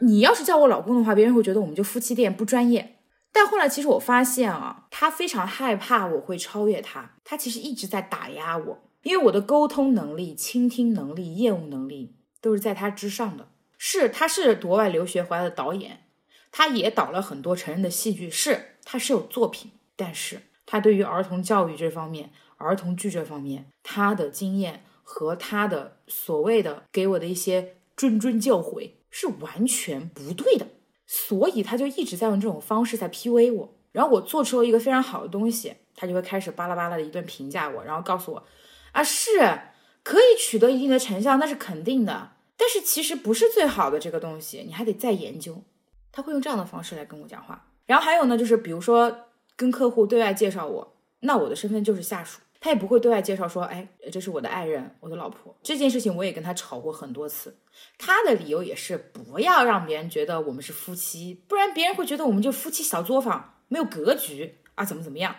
S3: 你要是叫我老公的话，别人会觉得我们就夫妻店不专业。但后来其实我发现啊，他非常害怕我会超越他，他其实一直在打压我，因为我的沟通能力、倾听能力、业务能力都是在他之上的。是，他是国外留学回来的导演。他也导了很多成人的戏剧，是他是有作品，但是他对于儿童教育这方面、儿童剧这方面，他的经验和他的所谓的给我的一些谆谆教诲是完全不对的，所以他就一直在用这种方式在 PUA 我。然后我做出了一个非常好的东西，他就会开始巴拉巴拉的一顿评价我，然后告诉我啊，是可以取得一定的成效，那是肯定的，但是其实不是最好的这个东西，你还得再研究。他会用这样的方式来跟我讲话，然后还有呢，就是比如说跟客户对外介绍我，那我的身份就是下属，他也不会对外介绍说，哎，这是我的爱人，我的老婆。这件事情我也跟他吵过很多次，他的理由也是不要让别人觉得我们是夫妻，不然别人会觉得我们就夫妻小作坊，没有格局啊，怎么怎么样？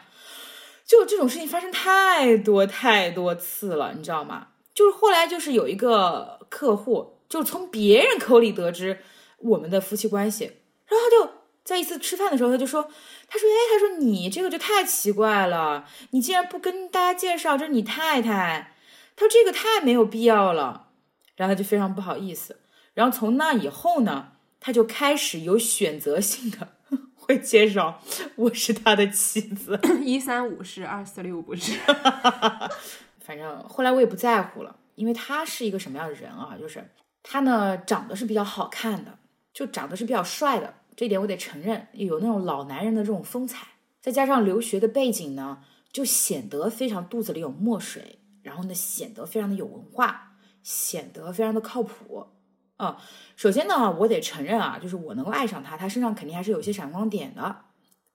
S3: 就这种事情发生太多太多次了，你知道吗？就是后来就是有一个客户，就从别人口里得知我们的夫妻关系。然后他就在一次吃饭的时候，他就说：“他说，哎，他说你这个就太奇怪了，你竟然不跟大家介绍这是你太太，他说这个太没有必要了。”然后他就非常不好意思。然后从那以后呢，他就开始有选择性的 会介绍我是他的妻子，
S2: 一三五是二四六不是。
S3: 反正后来我也不在乎了，因为他是一个什么样的人啊？就是他呢长得是比较好看的。就长得是比较帅的，这点我得承认，有那种老男人的这种风采，再加上留学的背景呢，就显得非常肚子里有墨水，然后呢显得非常的有文化，显得非常的靠谱。啊，首先呢，我得承认啊，就是我能够爱上他，他身上肯定还是有些闪光点的，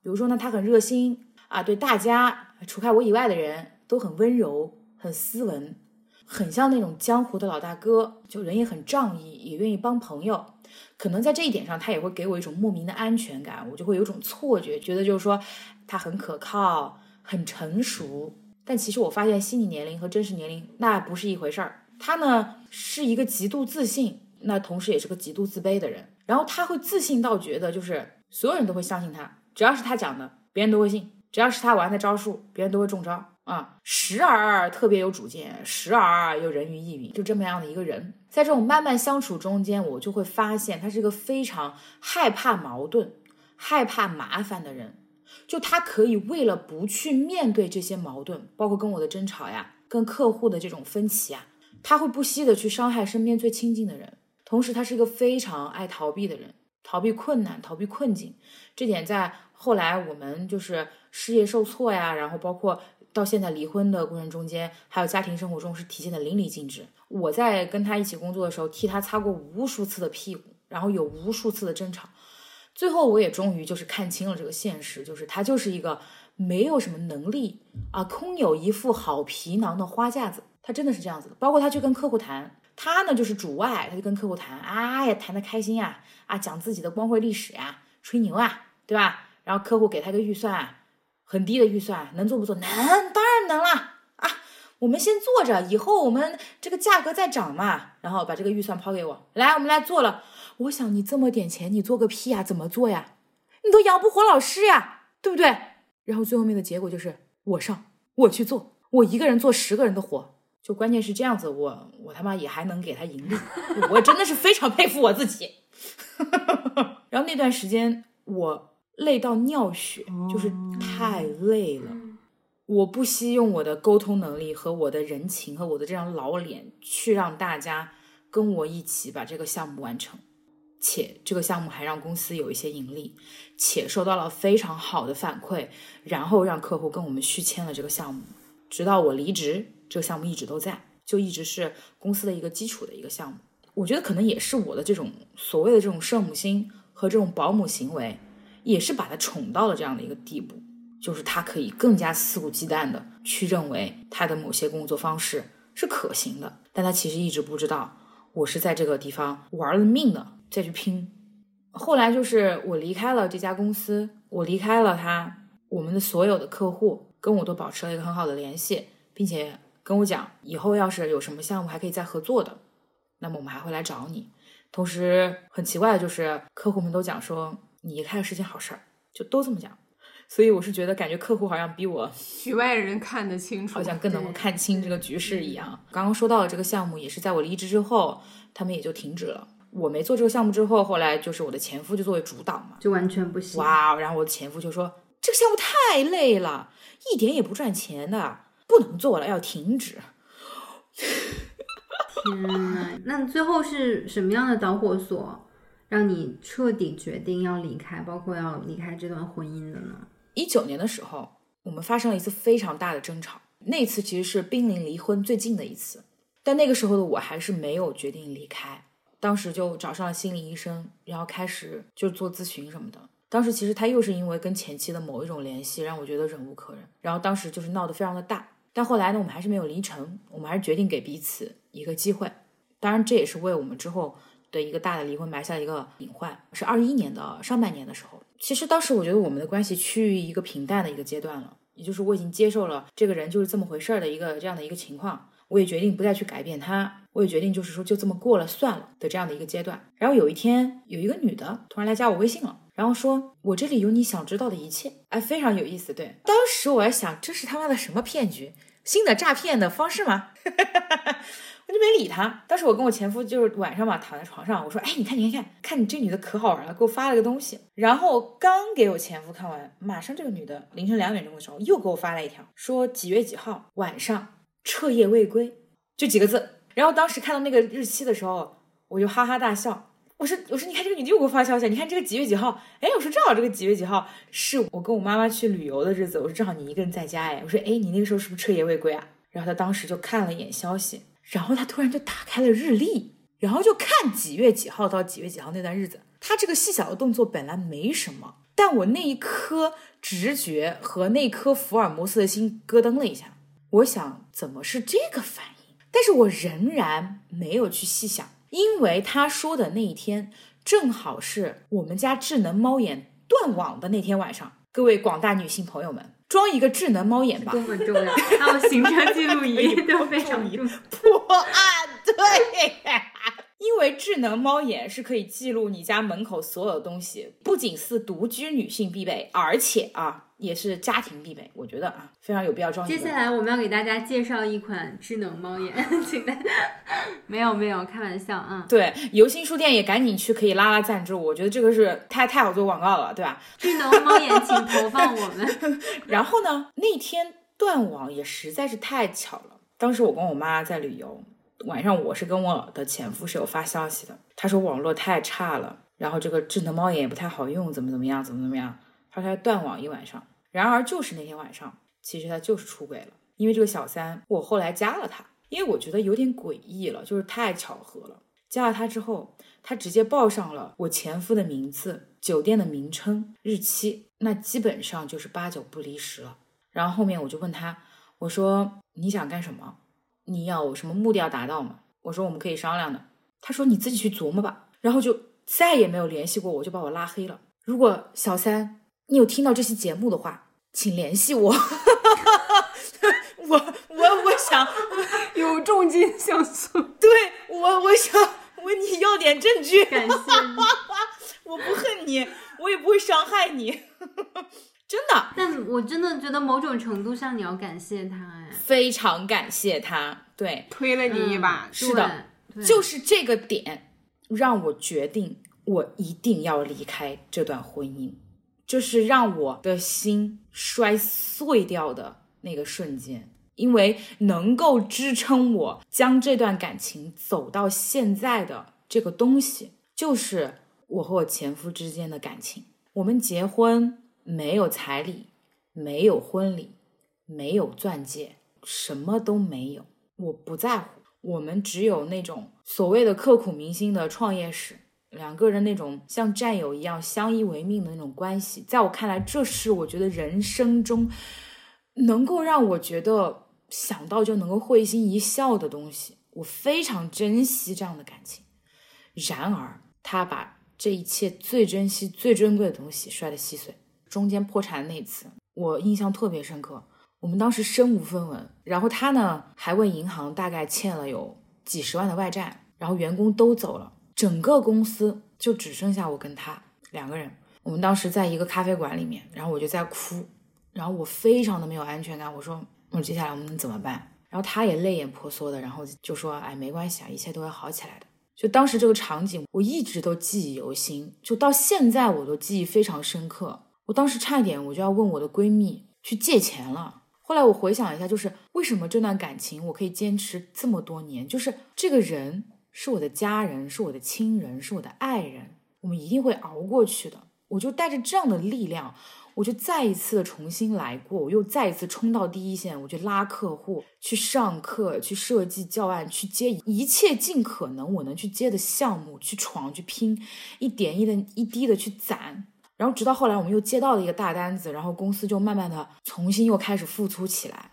S3: 比如说呢，他很热心啊，对大家除开我以外的人都很温柔，很斯文，很像那种江湖的老大哥，就人也很仗义，也愿意帮朋友。可能在这一点上，他也会给我一种莫名的安全感，我就会有种错觉，觉得就是说他很可靠、很成熟。但其实我发现心理年龄和真实年龄那不是一回事儿。他呢是一个极度自信，那同时也是个极度自卑的人。然后他会自信到觉得就是所有人都会相信他，只要是他讲的，别人都会信；只要是他玩的招数，别人都会中招。啊，时而特别有主见，时而又人云亦云，就这么样的一个人，在这种慢慢相处中间，我就会发现他是一个非常害怕矛盾、害怕麻烦的人。就他可以为了不去面对这些矛盾，包括跟我的争吵呀、跟客户的这种分歧啊，他会不惜的去伤害身边最亲近的人。同时，他是一个非常爱逃避的人，逃避困难、逃避困境。这点在后来我们就是事业受挫呀，然后包括。到现在离婚的过程中间，还有家庭生活中是体现的淋漓尽致。我在跟他一起工作的时候，替他擦过无数次的屁股，然后有无数次的争吵。最后，我也终于就是看清了这个现实，就是他就是一个没有什么能力啊，空有一副好皮囊的花架子。他真的是这样子的。包括他去跟客户谈，他呢就是主外，他就跟客户谈，哎呀谈的开心呀，啊讲自己的光辉历史呀，吹牛啊，对吧？然后客户给他个预算。很低的预算能做不做？能，当然能啦！啊，我们先做着，以后我们这个价格再涨嘛。然后把这个预算抛给我，来，我们来做了。我想你这么点钱，你做个屁呀？怎么做呀？你都养不活老师呀，对不对？然后最后面的结果就是我上，我去做，我一个人做十个人的活。就关键是这样子，我我他妈也还能给他盈利，我真的是非常佩服我自己。然后那段时间我累到尿血，就是太累了。我不惜用我的沟通能力和我的人情和我的这张老脸去让大家跟我一起把这个项目完成，且这个项目还让公司有一些盈利，且收到了非常好的反馈，然后让客户跟我们续签了这个项目，直到我离职，这个项目一直都在，就一直是公司的一个基础的一个项目。我觉得可能也是我的这种所谓的这种圣母心和这种保姆行为，也是把他宠到了这样的一个地步。就是他可以更加肆无忌惮的去认为他的某些工作方式是可行的，但他其实一直不知道我是在这个地方玩了命的再去拼。后来就是我离开了这家公司，我离开了他，我们的所有的客户跟我都保持了一个很好的联系，并且跟我讲以后要是有什么项目还可以再合作的，那么我们还会来找你。同时很奇怪的就是客户们都讲说你离开了是件好事儿，就都这么讲。所以我是觉得，感觉客户好像比我
S2: 局外人看得清楚，
S3: 好像更能够看清这个局势一样。刚刚说到的这个项目，也是在我离职之后，他们也就停止了。我没做这个项目之后，后来就是我的前夫就作为主导嘛，
S1: 就完全不行。
S3: 哇！然后我的前夫就说：“这个项目太累了，一点也不赚钱的，不能做了，要停止。”
S1: 天呐，那最后是什么样的导火索，让你彻底决定要离开，包括要离开这段婚姻的呢？
S3: 一九年的时候，我们发生了一次非常大的争吵。那次其实是濒临离婚最近的一次，但那个时候的我还是没有决定离开。当时就找上了心理医生，然后开始就做咨询什么的。当时其实他又是因为跟前妻的某一种联系，让我觉得忍无可忍。然后当时就是闹得非常的大。但后来呢，我们还是没有离成，我们还是决定给彼此一个机会。当然，这也是为我们之后的一个大的离婚埋下了一个隐患。是二一年的上半年的时候。其实当时我觉得我们的关系趋于一个平淡的一个阶段了，也就是我已经接受了这个人就是这么回事儿的一个这样的一个情况，我也决定不再去改变他，我也决定就是说就这么过了算了的这样的一个阶段。然后有一天有一个女的突然来加我微信了，然后说我这里有你想知道的一切，哎，非常有意思。对，当时我在想这是他妈的什么骗局，新的诈骗的方式吗？就没理他。当时我跟我前夫就是晚上嘛，躺在床上，我说：“哎，你看，你看，看，看你这女的可好玩了，给我发了个东西。”然后刚给我前夫看完，马上这个女的凌晨两点钟的时候又给我发了一条，说几月几号晚上彻夜未归，就几个字。然后当时看到那个日期的时候，我就哈哈大笑。我说：“我说，你看这个女的又给我发消息，你看这个几月几号？哎，我说正好这个几月几号是我跟我妈妈去旅游的日子。我说正好你一个人在家，哎，我说哎，你那个时候是不是彻夜未归啊？”然后他当时就看了一眼消息。然后他突然就打开了日历，然后就看几月几号到几月几号那段日子。他这个细小的动作本来没什么，但我那一颗直觉和那颗福尔摩斯的心咯噔了一下。我想怎么是这个反应？但是我仍然没有去细想，因为他说的那一天正好是我们家智能猫眼断网的那天晚上。各位广大女性朋友们。装一个智能猫眼吧，
S1: 多么重要。还有行车记录仪 都非常重要。
S3: 破案，对，因为智能猫眼是可以记录你家门口所有的东西，不仅是独居女性必备，而且啊。也是家庭必备，我觉得啊，非常有必要装。
S1: 接下来我们要给大家介绍一款智能猫眼，请大家没有没有开玩笑啊。
S3: 对，游心书店也赶紧去可以拉拉赞助，我觉得这个是太太好做广告了，对吧？
S1: 智能猫眼，请投放我们。
S3: 然后呢，那天断网也实在是太巧了。当时我跟我妈在旅游，晚上我是跟我的前夫是有发消息的，他说网络太差了，然后这个智能猫眼也不太好用，怎么怎么样，怎么怎么样，他说断网一晚上。然而，就是那天晚上，其实他就是出轨了。因为这个小三，我后来加了他，因为我觉得有点诡异了，就是太巧合了。加了他之后，他直接报上了我前夫的名字、酒店的名称、日期，那基本上就是八九不离十了。然后后面我就问他，我说你想干什么？你要什么目的要达到吗？我说我们可以商量的。他说你自己去琢磨吧。然后就再也没有联系过我，就把我拉黑了。如果小三。你有听到这期节目的话，请联系我。我我我想想，
S2: 有重金相送。
S3: 对我，我想问你要点证据。
S1: 感谢你。
S3: 我不恨你，我也不会伤害你，真的。
S1: 但我真的觉得某种程度上你要感谢他，哎，
S3: 非常感谢他。对，
S2: 推了你一把。
S3: 是的，就是这个点让我决定，我一定要离开这段婚姻，就是让我的心摔碎掉的那个瞬间。因为能够支撑我将这段感情走到现在的这个东西，就是我和我前夫之间的感情。我们结婚没有彩礼，没有婚礼，没有钻戒，什么都没有。我不在乎，我们只有那种所谓的刻骨铭心的创业史，两个人那种像战友一样相依为命的那种关系。在我看来，这是我觉得人生中能够让我觉得想到就能够会心一笑的东西。我非常珍惜这样的感情。然而，他把这一切最珍惜、最珍贵的东西摔得稀碎。中间破产的那次，我印象特别深刻。我们当时身无分文，然后他呢还问银行大概欠了有几十万的外债，然后员工都走了，整个公司就只剩下我跟他两个人。我们当时在一个咖啡馆里面，然后我就在哭，然后我非常的没有安全感。我说，我接下来我们能怎么办？然后他也泪眼婆娑的，然后就说，哎，没关系啊，一切都会好起来的。就当时这个场景，我一直都记忆犹新，就到现在我都记忆非常深刻。我当时差一点我就要问我的闺蜜去借钱了。后来我回想一下，就是为什么这段感情我可以坚持这么多年，就是这个人是我的家人，是我的亲人，是我的爱人，我们一定会熬过去的。我就带着这样的力量，我就再一次的重新来过，我又再一次冲到第一线，我去拉客户，去上课，去设计教案，去接一切尽可能我能去接的项目，去闯，去拼，一点一的一滴的去攒。然后直到后来，我们又接到了一个大单子，然后公司就慢慢的重新又开始复苏起来，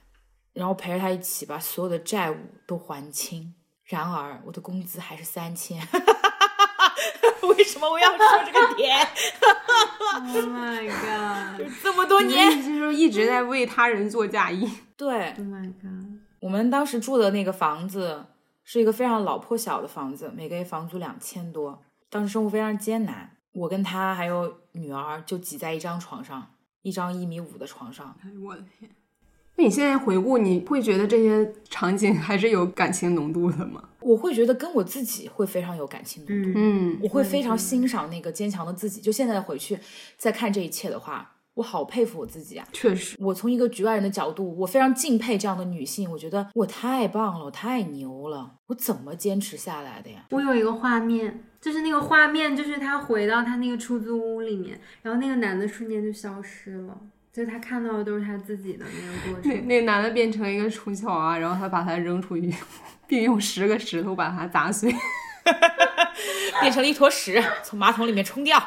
S3: 然后陪着他一起把所有的债务都还清。然而我的工资还是三千，为什么我要说这个点
S1: ？Oh my god！
S3: 这么多
S2: 你
S3: 年，
S2: 就是一直在为他人做嫁衣。
S3: 对
S1: Oh my god！
S3: 我们当时住的那个房子是一个非常老破小的房子，每个月房租两千多，当时生活非常艰难。我跟他还有女儿就挤在一张床上，一张一米五的床上。
S2: 哎我的天！那你现在回顾，你会觉得这些场景还是有感情浓度的吗？
S3: 我会觉得跟我自己会非常有感情浓度，
S1: 嗯，
S2: 嗯，
S3: 我会非常欣赏那个坚强的自己。就现在回去再看这一切的话，我好佩服我自己啊！
S2: 确实，
S3: 我从一个局外人的角度，我非常敬佩这样的女性。我觉得我太棒了，我太牛了，我怎么坚持下来的呀？
S1: 我有一个画面，就是那个画面，就是他回到他那个出租屋里面，然后那个男的瞬间就消失了，就他看到的都是他自己的那个过
S2: 那
S1: 程。
S2: 那男的变成一个楚乔啊，然后他把他扔出去，并用十个石头把它砸碎。
S3: 变成了一坨屎，从马桶里面冲掉。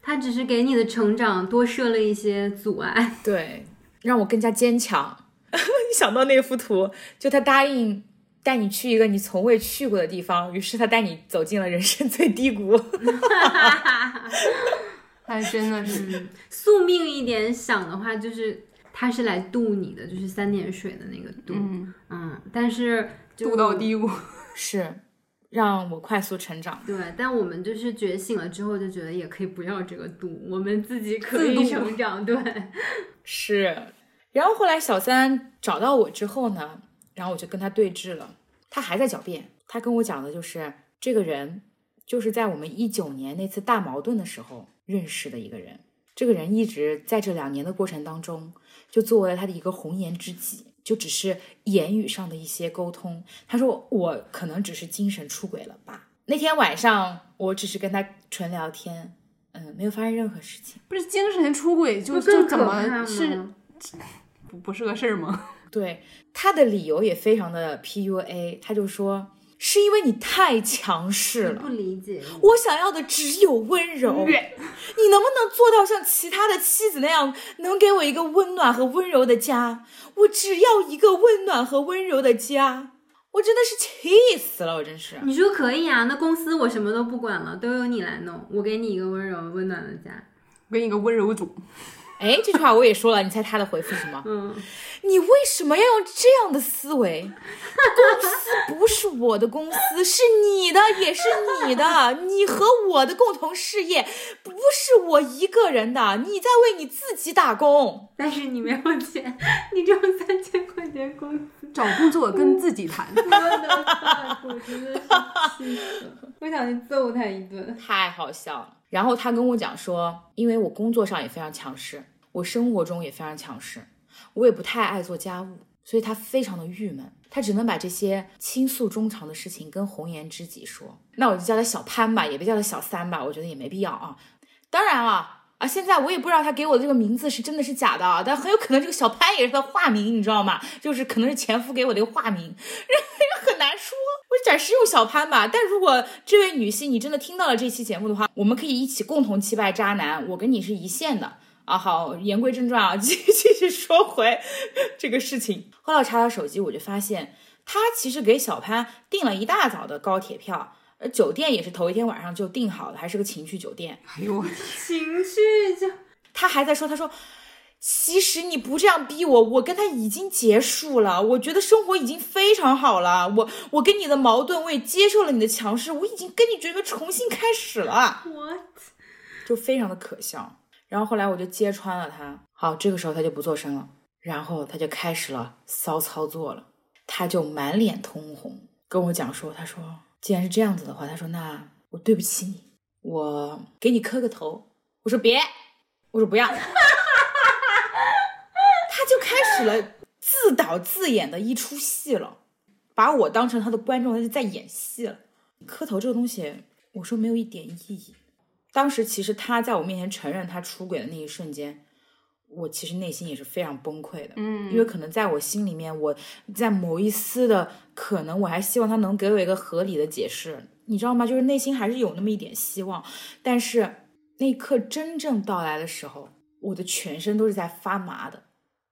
S1: 他只是给你的成长多设了一些阻碍。
S3: 对，让我更加坚强。一想到那幅图，就他答应带你去一个你从未去过的地方，于是他带你走进了人生最低谷。
S2: 还真的是，
S1: 宿命一点想的话，就是他是来渡你的，就是三点水的那个渡。
S2: 嗯，
S1: 嗯，但是就
S2: 渡到低谷。
S3: 是，让我快速成长。
S1: 对，但我们就是觉醒了之后，就觉得也可以不要这个渡，我们自己可以成长。对，
S3: 是，然后后来小三找到我之后呢，然后我就跟他对峙了，他还在狡辩，他跟我讲的就是这个人就是在我们一九年那次大矛盾的时候认识的一个人，这个人一直在这两年的过程当中，就作为了他的一个红颜知己，就只是言语上的一些沟通。他说我可能只是精神出轨了吧。那天晚上我只是跟他纯聊天，嗯，没有发生任何事情。
S2: 不是精神出轨就就怎？么是不不是个事儿吗？
S3: 对他的理由也非常的 PUA，他就说是因为你太强势了不，
S1: 理解。
S3: 我想要的只有温柔。你能不能做到像其他的妻子那样，能给我一个温暖和温柔的家？我只要一个温暖和温柔的家。我真的是气死了，我真是。
S1: 你说可以啊？那公司我什么都不管了，都由你来弄，我给你一个温柔温暖的家。
S2: 我给你个温柔组，
S3: 哎，这句话我也说了，你猜他的回复是什么？
S1: 嗯，
S3: 你为什么要用这样的思维？公司不是我的公司，是你的，也是你的，你和我的共同事业，不是我一个人的。你在为你自己打工。
S1: 但是你没有钱，你只有三千块钱工资，
S2: 找工作跟自己谈。
S1: 我的 fuck，我真的是气死了，我想去揍他一顿。
S3: 太好笑了。然后他跟我讲说，因为我工作上也非常强势，我生活中也非常强势，我也不太爱做家务，所以他非常的郁闷，他只能把这些倾诉衷肠的事情跟红颜知己说。那我就叫他小潘吧，也别叫他小三吧，我觉得也没必要啊。当然啊，啊，现在我也不知道他给我的这个名字是真的是假的啊，但很有可能这个小潘也是他化名，你知道吗？就是可能是前夫给我的一个化名，也很难说。我暂时用小潘吧，但如果这位女性你真的听到了这期节目的话，我们可以一起共同击败渣男，我跟你是一线的啊。好，言归正传啊，继继续说回这个事情。后来我查他手机，我就发现他其实给小潘订了一大早的高铁票，呃，酒店也是头一天晚上就订好了，还是个情趣酒店。
S2: 哎呦我天！
S1: 情趣就
S3: 他还在说，他说。其实你不这样逼我，我跟他已经结束了。我觉得生活已经非常好了。我我跟你的矛盾，我也接受了你的强势，我已经跟你准备重新开始了。
S1: what？
S3: 就非常的可笑。然后后来我就揭穿了他，好，这个时候他就不做声了，然后他就开始了骚操作了，他就满脸通红，跟我讲说，他说既然是这样子的话，他说那我对不起你，我给你磕个头。我说别，我说不要。他就开始了自导自演的一出戏了，把我当成他的观众，他就在演戏了。磕头这个东西，我说没有一点意义。当时其实他在我面前承认他出轨的那一瞬间，我其实内心也是非常崩溃的。
S2: 嗯
S3: 因为可能在我心里面，我在某一丝的可能，我还希望他能给我一个合理的解释，你知道吗？就是内心还是有那么一点希望。但是那一刻真正到来的时候，我的全身都是在发麻的，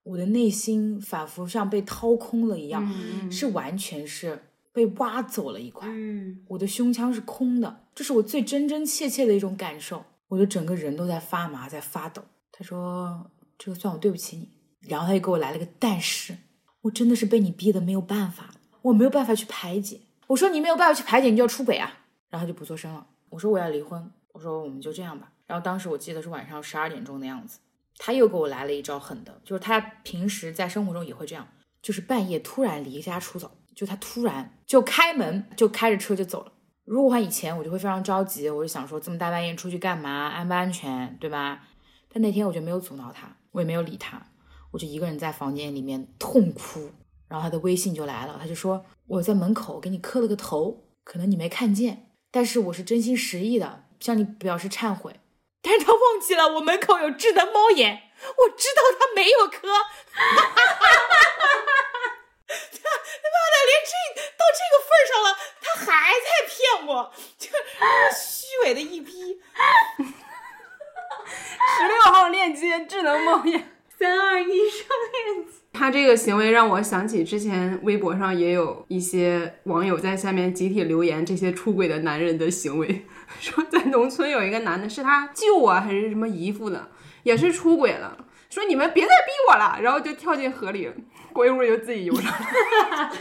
S3: 我的内心仿佛像被掏空了一样，
S2: 嗯
S3: 是完全是被挖走了一块。
S1: 嗯，
S3: 我的胸腔是空的，这是我最真真切切的一种感受。我的整个人都在发麻，在发抖。他说：“这个算我对不起你。”然后他又给我来了个但是，我真的是被你逼的没有办法，我没有办法去排解。我说你没有办法去排解，你就要出轨啊？然后他就不做声了。我说我要离婚，我说我们就这样吧。然后当时我记得是晚上十二点钟的样子，他又给我来了一招狠的，就是他平时在生活中也会这样，就是半夜突然离家出走，就他突然就开门就开着车就走了。如果换以前，我就会非常着急，我就想说这么大半夜出去干嘛，安不安全，对吧？但那天我就没有阻挠他，我也没有理他，我就一个人在房间里面痛哭。然后他的微信就来了，他就说我在门口给你磕了个头，可能你没看见，但是我是真心实意的向你表示忏悔。但是他忘记了我门口有智能猫眼，我知道他没有磕。他 他妈的连这到这个份上了，他还在骗我，就虚伪的一逼。
S2: 十六号链接智能猫眼。
S1: 三二一上链接。
S2: 他这个行为让我想起之前微博上也有一些网友在下面集体留言这些出轨的男人的行为，说在农村有一个男的是他舅啊还是什么姨父的，也是出轨了，说你们别再逼我了，然后就跳进河里，过一会儿就自己游上了，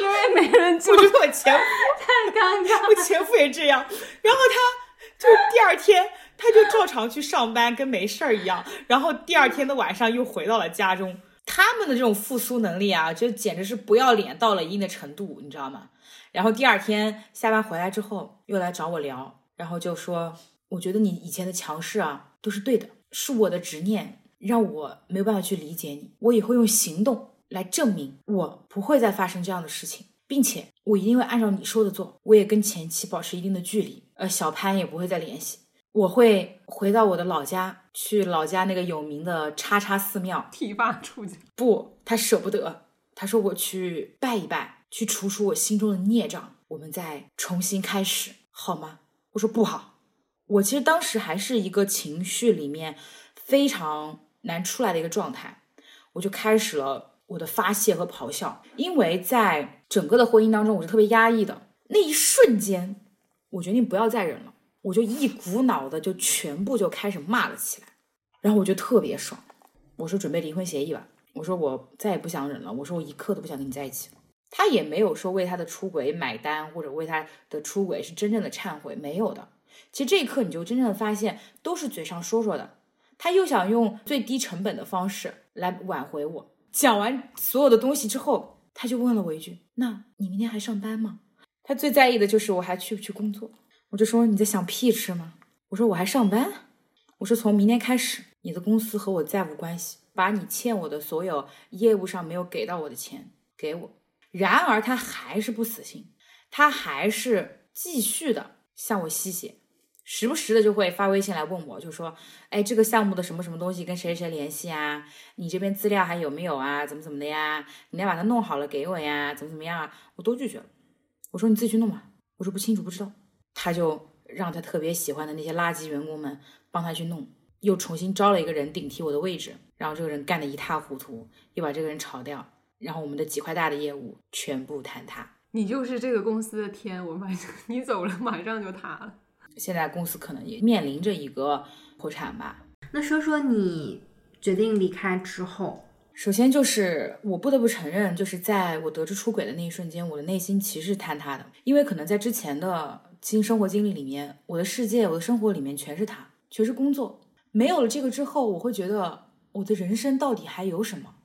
S2: 因为没人救
S3: 我。觉得我前夫
S1: 太尴尬。
S3: 我前夫也这样，然后他就是第二天他就照常去上班，跟没事儿一样，然后第二天的晚上又回到了家中。他们的这种复苏能力啊，就简直是不要脸到了一定的程度，你知道吗？然后第二天下班回来之后，又来找我聊，然后就说：“我觉得你以前的强势啊都是对的，是我的执念让我没有办法去理解你，我也会用行动来证明我不会再发生这样的事情，并且我一定会按照你说的做。我也跟前妻保持一定的距离，呃，小潘也不会再联系。我会回到我的老家，去老家那个有名的叉叉寺庙。
S2: 剃发出去，
S3: 不，他舍不得。他说我去拜一拜，去除除我心中的孽障，我们再重新开始，好吗？我说不好。我其实当时还是一个情绪里面非常难出来的一个状态，我就开始了我的发泄和咆哮，因为在整个的婚姻当中，我是特别压抑的。那一瞬间，我决定不要再忍了，我就一股脑的就全部就开始骂了起来。然后我就特别爽，我说准备离婚协议吧，我说我再也不想忍了，我说我一刻都不想跟你在一起了。他也没有说为他的出轨买单，或者为他的出轨是真正的忏悔，没有的。其实这一刻你就真正的发现，都是嘴上说说的。他又想用最低成本的方式来挽回我。讲完所有的东西之后，他就问了我一句：“那你明天还上班吗？”他最在意的就是我还去不去工作。我就说你在想屁吃吗？我说我还上班。我说从明天开始，你的公司和我再无关系，把你欠我的所有业务上没有给到我的钱给我。然而他还是不死心，他还是继续的向我吸血。时不时的就会发微信来问我，就说：“哎，这个项目的什么什么东西跟谁谁联系啊？你这边资料还有没有啊？怎么怎么的呀？你要把它弄好了给我呀？怎么怎么样啊？”我都拒绝了。我说：“你自己去弄吧。”我说：“不清楚，不知道。”他就让他特别喜欢的那些垃圾员工们帮他去弄，又重新招了一个人顶替我的位置，然后这个人干得一塌糊涂，又把这个人炒掉，然后我们的几块大的业务全部坍塌。
S2: 你就是这个公司的天，我马上你走了马上就塌了。
S3: 现在公司可能也面临着一个破产吧。
S1: 那说说你决定离开之后，
S3: 首先就是我不得不承认，就是在我得知出轨的那一瞬间，我的内心其实是坍塌的，因为可能在之前的经生活经历里面，我的世界、我的生活里面全是他，全是工作。没有了这个之后，我会觉得我的人生到底还有什么？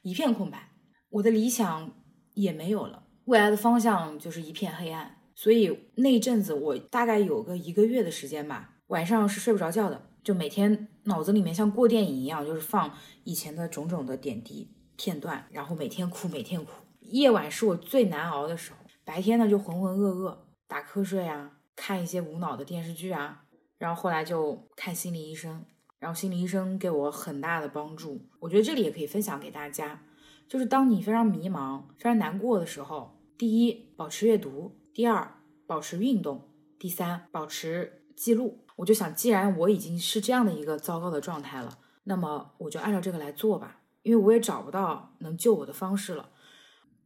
S3: 一片空白，我的理想也没有了，未来的方向就是一片黑暗。所以那一阵子，我大概有个一个月的时间吧，晚上是睡不着觉的，就每天脑子里面像过电影一样，就是放以前的种种的点滴片段，然后每天哭，每天哭。夜晚是我最难熬的时候，白天呢就浑浑噩噩，打瞌睡啊，看一些无脑的电视剧啊，然后后来就看心理医生，然后心理医生给我很大的帮助。我觉得这里也可以分享给大家，就是当你非常迷茫、非常难过的时候，第一，保持阅读。第二，保持运动；第三，保持记录。我就想，既然我已经是这样的一个糟糕的状态了，那么我就按照这个来做吧。因为我也找不到能救我的方式了。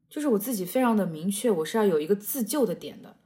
S3: 就是我自己非常的明确，我是要有一个自救的点的，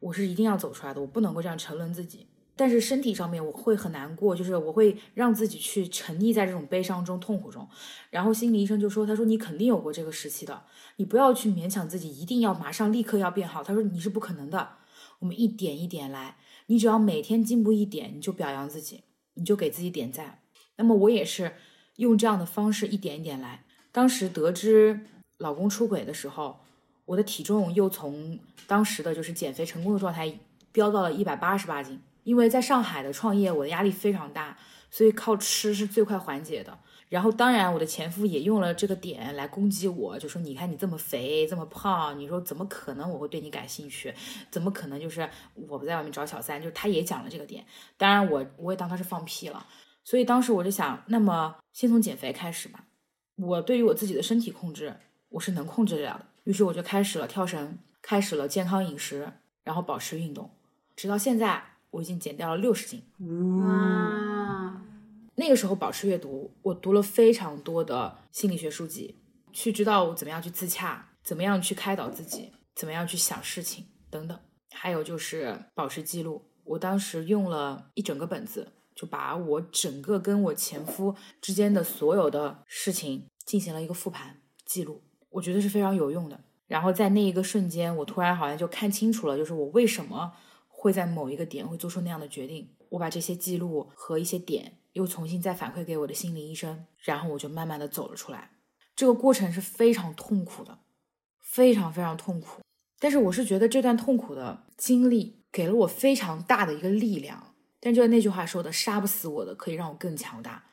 S3: 我是一定要走出来的，我不能够这样沉沦自己。但是身体上面我会很难过，就是我会让自己去沉溺在这种悲伤中、痛苦中。然后心理医生就说：“他说你肯定有过这个时期的，你不要去勉强自己，一定要马上立刻要变好。他说你是不可能的，我们一点一点来，你只要每天进步一点，你就表扬自己，你就给自己点赞。那么我也是用这样的方式一点一点来。当时得知老公出轨的时候，我的体重又从当时的就是减肥成功的状态飙到了一百八十八斤。”因为在上海的创业，我的压力非常大，所以靠吃是最快缓解的。然后，当然我的前夫也用了这个点来攻击我，就说：“你看你这么肥，这么胖，你说怎么可能我会对你感兴趣？怎么可能就是我不在外面找小三？”就是他也讲了这个点。当然，我我也当他是放屁了。所以当时我就想，那么先从减肥开始吧。我对于我自己的身体控制，我是能控制得了的。于是我就开始了跳绳，开始了健康饮食，然后保持运动，直到现在。我已经减掉了六十斤。
S1: 哇！
S3: 那个时候保持阅读，我读了非常多的心理学书籍，去知道我怎么样去自洽，怎么样去开导自己，怎么样去想事情等等。还有就是保持记录，我当时用了一整个本子，就把我整个跟我前夫之间的所有的事情进行了一个复盘记录，我觉得是非常有用的。然后在那一个瞬间，我突然好像就看清楚了，就是我为什么。会在某一个点会做出那样的决定。我把这些记录和一些点又重新再反馈给我的心理医生，然后我就慢慢的走了出来。这个过程是非常痛苦的，非常非常痛苦。但是我是觉得这段痛苦的经历给了我非常大的一个力量。但就是那句话说的，杀不死我的可以让我更强大。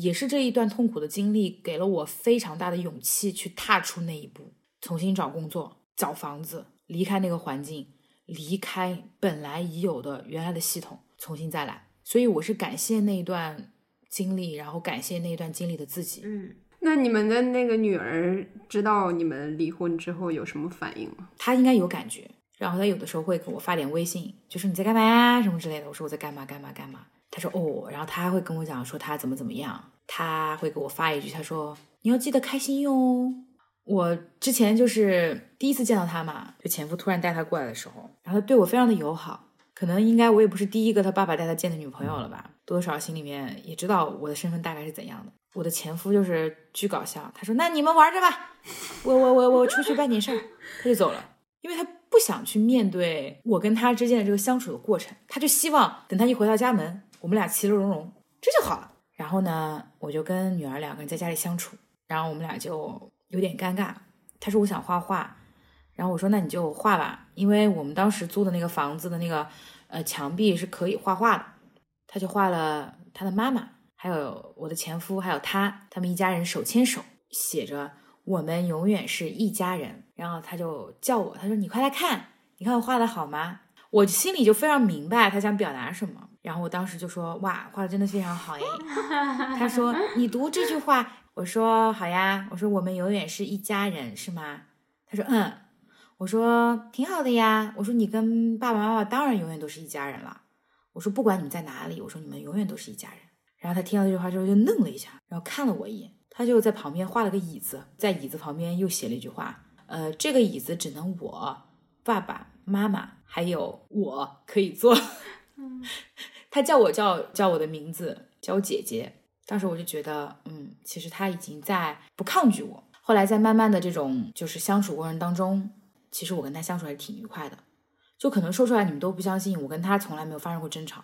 S3: 也是这一段痛苦的经历给了我非常大的勇气去踏出那一步，重新找工作、找房子、离开那个环境。离开本来已有的原来的系统，重新再来。所以我是感谢那一段经历，然后感谢那一段经历的自己。
S2: 嗯，那你们的那个女儿知道你们离婚之后有什么反应吗？
S3: 她应该有感觉，然后她有的时候会给我发点微信，就说你在干嘛呀什么之类的。我说我在干嘛干嘛干嘛。他说哦，然后他还会跟我讲说他怎么怎么样。他会给我发一句，他说你要记得开心哟。我之前就是第一次见到他嘛，就前夫突然带他过来的时候，然后他对我非常的友好，可能应该我也不是第一个他爸爸带他见的女朋友了吧，多多少少心里面也知道我的身份大概是怎样的。我的前夫就是巨搞笑，他说：“那你们玩着吧，我我我我出去办点事儿。”他就走了，因为他不想去面对我跟他之间的这个相处的过程，他就希望等他一回到家门，我们俩其乐融融，这就好了。然后呢，我就跟女儿两个人在家里相处，然后我们俩就有点尴尬。他说我想画画，然后我说那你就画吧，因为我们当时租的那个房子的那个呃墙壁是可以画画的。他就画了他的妈妈，还有我的前夫，还有他，他们一家人手牵手，写着我们永远是一家人。然后他就叫我，他说你快来看，你看我画的好吗？我心里就非常明白他想表达什么。然后我当时就说哇，画的真的非常好哎。他说你读这句话，我说好呀。我说我们永远是一家人，是吗？他说嗯。我说挺好的呀。我说你跟爸爸妈妈当然永远都是一家人了。我说不管你们在哪里，我说你们永远都是一家人。然后他听到这句话之后就愣了一下，然后看了我一眼，他就在旁边画了个椅子，在椅子旁边又写了一句话，呃，这个椅子只能我爸爸妈妈还有我可以坐。他叫我叫叫我的名字，叫我姐姐。当时我就觉得，嗯，其实他已经在不抗拒我。后来在慢慢的这种就是相处过程当中，其实我跟他相处还是挺愉快的。就可能说出来你们都不相信，我跟他从来没有发生过争吵。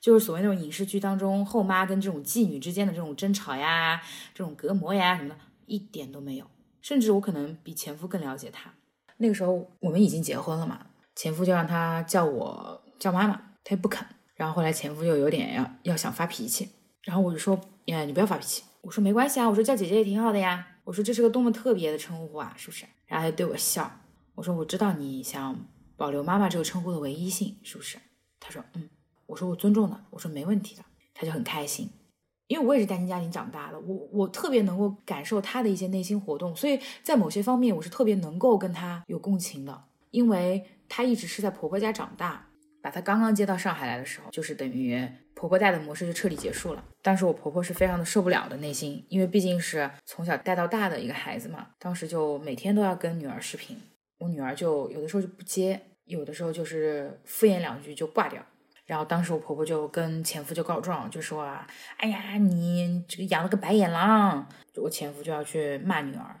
S3: 就是所谓那种影视剧当中后妈跟这种继女之间的这种争吵呀、这种隔膜呀什么的，一点都没有。甚至我可能比前夫更了解他。那个时候我们已经结婚了嘛，前夫就让他叫我叫妈妈，他也不肯。然后后来前夫就有点要要想发脾气，然后我就说，呀，你不要发脾气。我说没关系啊，我说叫姐姐也挺好的呀。我说这是个多么特别的称呼啊，是不是？然后他就对我笑。我说我知道你想保留妈妈这个称呼的唯一性，是不是？他说嗯。我说我尊重的，我说没问题的。他就很开心，因为我也是单亲家庭长大的，我我特别能够感受他的一些内心活动，所以在某些方面我是特别能够跟他有共情的，因为他一直是在婆婆家长大。把她刚刚接到上海来的时候，就是等于婆婆带的模式就彻底结束了。当时我婆婆是非常的受不了的内心，因为毕竟是从小带到大的一个孩子嘛。当时就每天都要跟女儿视频，我女儿就有的时候就不接，有的时候就是敷衍两句就挂掉。然后当时我婆婆就跟前夫就告状，就说啊，哎呀，你这个养了个白眼狼。我前夫就要去骂女儿，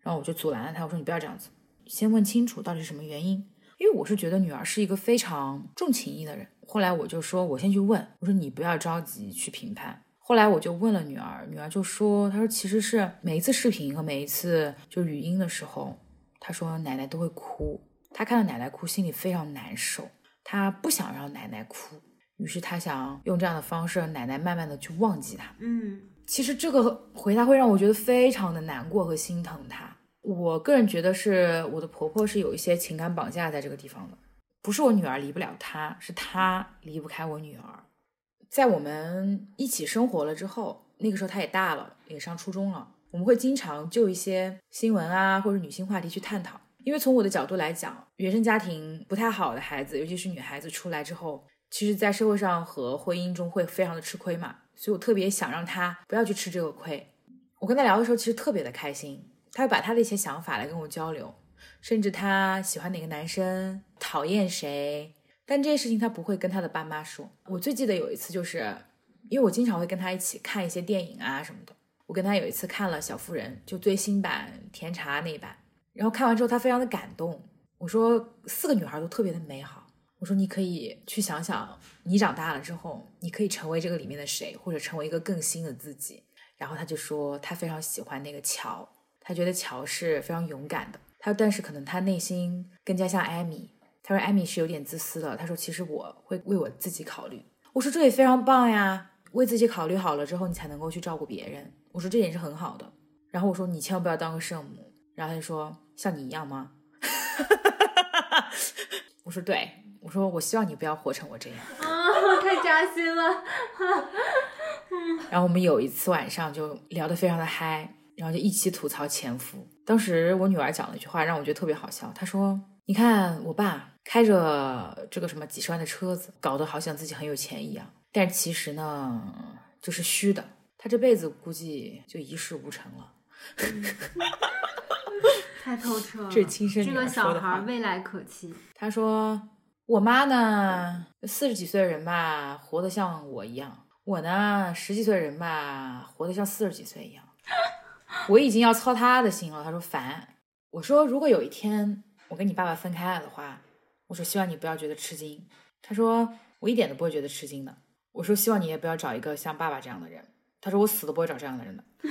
S3: 然后我就阻拦了他，我说你不要这样子，先问清楚到底是什么原因。因为我是觉得女儿是一个非常重情义的人，后来我就说，我先去问，我说你不要着急去评判。后来我就问了女儿，女儿就说，她说其实是每一次视频和每一次就语音的时候，她说奶奶都会哭，她看到奶奶哭，心里非常难受，她不想让奶奶哭，于是她想用这样的方式让奶奶慢慢的去忘记她。
S1: 嗯，
S3: 其实这个回答会让我觉得非常的难过和心疼她。我个人觉得是我的婆婆是有一些情感绑架在这个地方的，不是我女儿离不了她，是她离不开我女儿。在我们一起生活了之后，那个时候她也大了，也上初中了，我们会经常就一些新闻啊或者女性话题去探讨。因为从我的角度来讲，原生家庭不太好的孩子，尤其是女孩子出来之后，其实在社会上和婚姻中会非常的吃亏嘛，所以我特别想让她不要去吃这个亏。我跟她聊的时候，其实特别的开心。他会把他的一些想法来跟我交流，甚至他喜欢哪个男生，讨厌谁，但这些事情他不会跟他的爸妈说。我最记得有一次，就是因为我经常会跟他一起看一些电影啊什么的。我跟他有一次看了《小妇人》，就最新版甜茶那一版，然后看完之后他非常的感动。我说四个女孩都特别的美好。我说你可以去想想，你长大了之后，你可以成为这个里面的谁，或者成为一个更新的自己。然后他就说他非常喜欢那个乔。他觉得乔是非常勇敢的，他但是可能他内心更加像艾米。他说艾米是有点自私的。他说其实我会为我自己考虑。我说这也非常棒呀，为自己考虑好了之后，你才能够去照顾别人。我说这点是很好的。然后我说你千万不要当个圣母。然后他就说像你一样吗？我说对，我说我希望你不要活成我这样
S1: 啊，太扎心了。
S3: 然后我们有一次晚上就聊得非常的嗨。然后就一起吐槽前夫。当时我女儿讲了一句话，让我觉得特别好笑。她说：“你看我爸开着这个什么几十万的车子，搞得好像自己很有钱一样，但其实呢，就是虚的。他这辈子估计就一事无成了。”
S1: 太透彻了，
S3: 这是亲生
S1: 这个小孩未来可期。
S3: 他说：“我妈呢，四十几岁的人吧，活得像我一样；我呢，十几岁的人吧，活得像四十几岁一样。我已经要操他的心了。他说烦。我说如果有一天我跟你爸爸分开了的话，我说希望你不要觉得吃惊。他说我一点都不会觉得吃惊的。我说希望你也不要找一个像爸爸这样的人。他说我死都不会找这样的人的。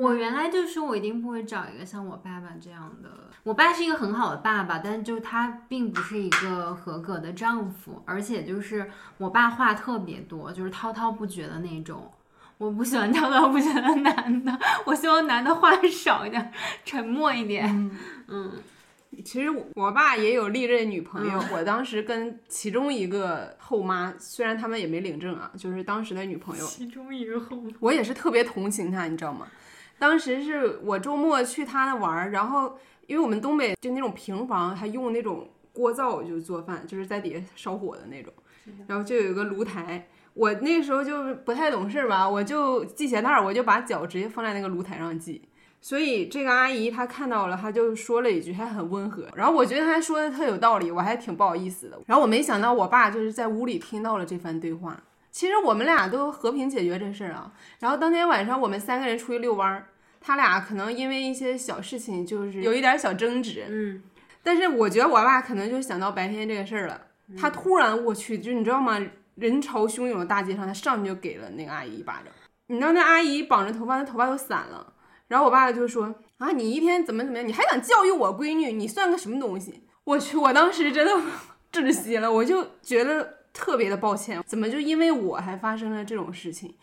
S1: 我原来就说，我一定不会找一个像我爸爸这样的。我爸是一个很好的爸爸，但就他并不是一个合格的丈夫，而且就是我爸话特别多，就是滔滔不绝的那种。我不喜欢滔滔不喜欢男的，我希望男的话少一点，沉默一点。嗯，
S2: 其实我爸也有历任女朋友，我当时跟其中一个后妈，虽然他们也没领证啊，就是当时的女朋友。
S1: 其中一个后，
S2: 我也是特别同情他，你知道吗？当时是我周末去他那玩儿，然后因为我们东北就那种平房，还用那种锅灶就做饭，就是在底下烧火的那种，然后就有一个炉台。我那时候就不太懂事吧，我就系鞋带儿，我就把脚直接放在那个炉台上系。所以这个阿姨她看到了，她就说了一句，还很温和。然后我觉得她说的特有道理，我还挺不好意思的。然后我没想到我爸就是在屋里听到了这番对话。其实我们俩都和平解决这事儿啊。然后当天晚上我们三个人出去遛弯儿，他俩可能因为一些小事情就是有一点小争执。
S1: 嗯，
S2: 但是我觉得我爸可能就想到白天这个事儿了。他突然我去，就你知道吗？人潮汹涌的大街上，他上去就给了那个阿姨一巴掌。你知道那阿姨绑着头发，那头发都散了。然后我爸就说：“啊，你一天怎么怎么样？你还想教育我闺女？你算个什么东西？”我去，我当时真的 窒息了，我就觉得特别的抱歉，怎么就因为我还发生了这种事情？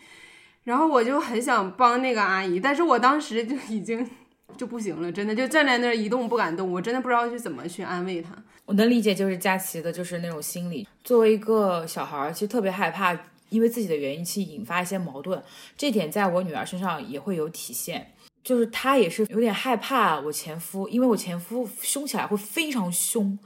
S2: 然后我就很想帮那个阿姨，但是我当时就已经 就不行了，真的就站在那儿一动不敢动，我真的不知道去怎么去安慰她。
S3: 我能理解，就是佳琪的，就是那种心理。作为一个小孩儿，其实特别害怕，因为自己的原因去引发一些矛盾。这点在我女儿身上也会有体现，就是她也是有点害怕我前夫，因为我前夫凶起来会非常凶，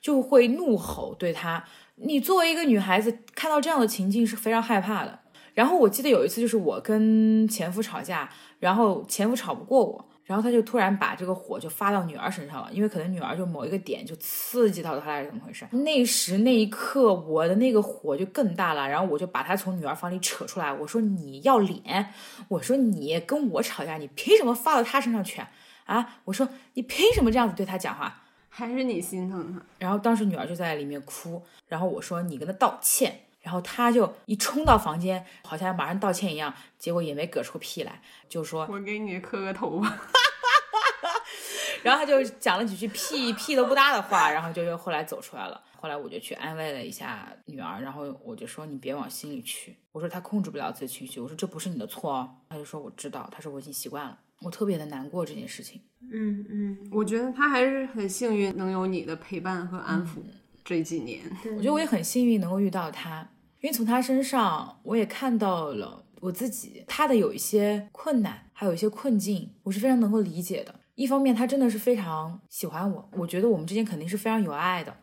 S3: 就会怒吼对她。你作为一个女孩子，看到这样的情境是非常害怕的。然后我记得有一次，就是我跟前夫吵架，然后前夫吵不过我。然后他就突然把这个火就发到女儿身上了，因为可能女儿就某一个点就刺激到他还是怎么回事？那时那一刻，我的那个火就更大了。然后我就把他从女儿房里扯出来，我说你要脸，我说你跟我吵架，你凭什么发到他身上去啊？我说你凭什么这样子对他讲话？
S2: 还是你心疼他？
S3: 然后当时女儿就在里面哭，然后我说你跟他道歉，然后他就一冲到房间，好像马上道歉一样，结果也没搁出屁来，就说
S2: 我给你磕个头吧。
S3: 然后他就讲了几句屁屁都不搭的话，然后就又后来走出来了。后来我就去安慰了一下女儿，然后我就说你别往心里去。我说他控制不了自己情绪，我说这不是你的错哦。他就说我知道，他说我已经习惯了。我特别的难过这件事情。
S1: 嗯嗯，
S2: 我觉得他还是很幸运能有你的陪伴和安抚这几年。
S3: 我觉得我也很幸运能够遇到他，因为从他身上我也看到了我自己，他的有一些困难，还有一些困境，我是非常能够理解的。一方面，他真的是非常喜欢我，我觉得我们之间肯定是非常有爱的。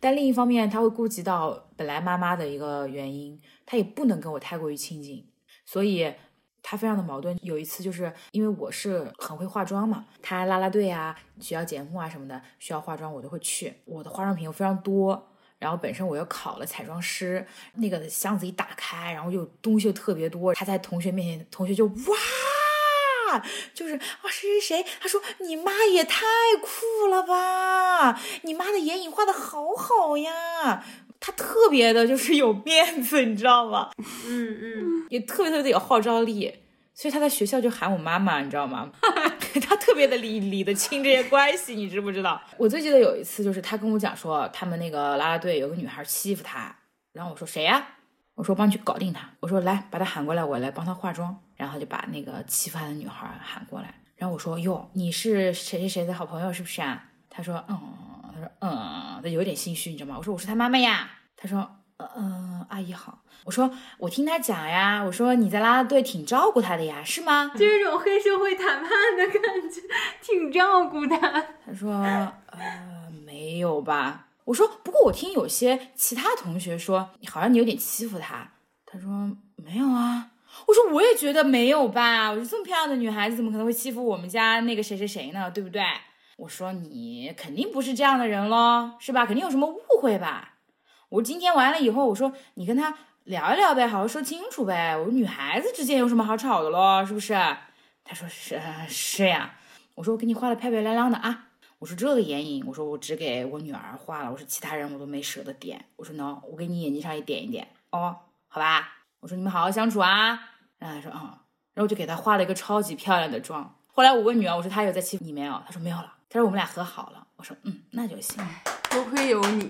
S3: 但另一方面，他会顾及到本来妈妈的一个原因，他也不能跟我太过于亲近，所以他非常的矛盾。有一次，就是因为我是很会化妆嘛，他拉拉队啊、需要节目啊什么的，需要化妆我都会去。我的化妆品又非常多，然后本身我又考了彩妆师，那个箱子一打开，然后就东西又特别多。他在同学面前，同学就哇。就是啊，谁谁谁，他说你妈也太酷了吧，你妈的眼影画的好好呀，他特别的就是有面子，你知道吗？
S1: 嗯嗯，
S3: 也特别特别的有号召力，所以他在学校就喊我妈妈，你知道吗？他特别的理理得清这些关系，你知不知道？我最记得有一次，就是他跟我讲说，他们那个啦啦队有个女孩欺负他，然后我说谁呀？我说帮你去搞定他，我说来把他喊过来，我来帮他化妆。然后就把那个欺负他的女孩喊过来，然后我说哟，你是谁谁谁的好朋友是不是啊？他说嗯，他说嗯，他有点心虚，你知道吗？我说我是他妈妈呀。他说嗯嗯，阿姨好。我说我听他讲呀，我说你在啦啦队挺照顾他的呀，是吗？
S1: 就是这种黑社会谈判的感觉，挺照顾他。
S3: 他说呃没有吧？我说不过我听有些其他同学说，好像你有点欺负他。他说没有啊。我说我也觉得没有吧，我说这么漂亮的女孩子怎么可能会欺负我们家那个谁谁谁呢？对不对？我说你肯定不是这样的人喽，是吧？肯定有什么误会吧？我今天完了以后，我说你跟他聊一聊呗，好好说清楚呗。我说女孩子之间有什么好吵的喽，是不是？他说是是呀。我说我给你画的漂漂亮亮的啊。我说这个眼影，我说我只给我女儿画了，我说其他人我都没舍得点。我说喏，我给你眼睛上也点一点哦，好吧？我说你们好好相处啊。然后他说嗯，然后我就给他画了一个超级漂亮的妆。后来我问女儿，我说她有在欺负你没有？她说没有了。她说我们俩和好了。我说嗯，那就行。
S2: 多亏有你。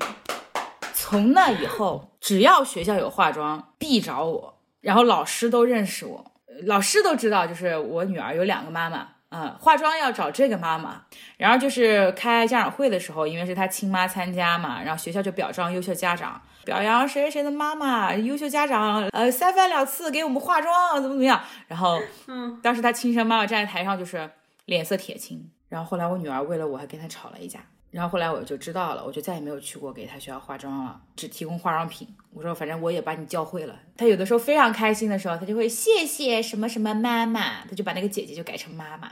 S3: 从那以后，只要学校有化妆，必找我。然后老师都认识我，老师都知道，就是我女儿有两个妈妈。嗯，化妆要找这个妈妈，然后就是开家长会的时候，因为是她亲妈参加嘛，然后学校就表彰优秀家长，表扬谁谁谁的妈妈，优秀家长，呃，三番两次给我们化妆，怎么怎么样。然后，嗯，当时她亲生妈妈站在台上就是脸色铁青。然后后来我女儿为了我还跟她吵了一架。然后后来我就知道了，我就再也没有去过给他学校化妆了，只提供化妆品。我说反正我也把你教会了。他有的时候非常开心的时候，他就会谢谢什么什么妈妈，他就把那个姐姐就改成妈妈，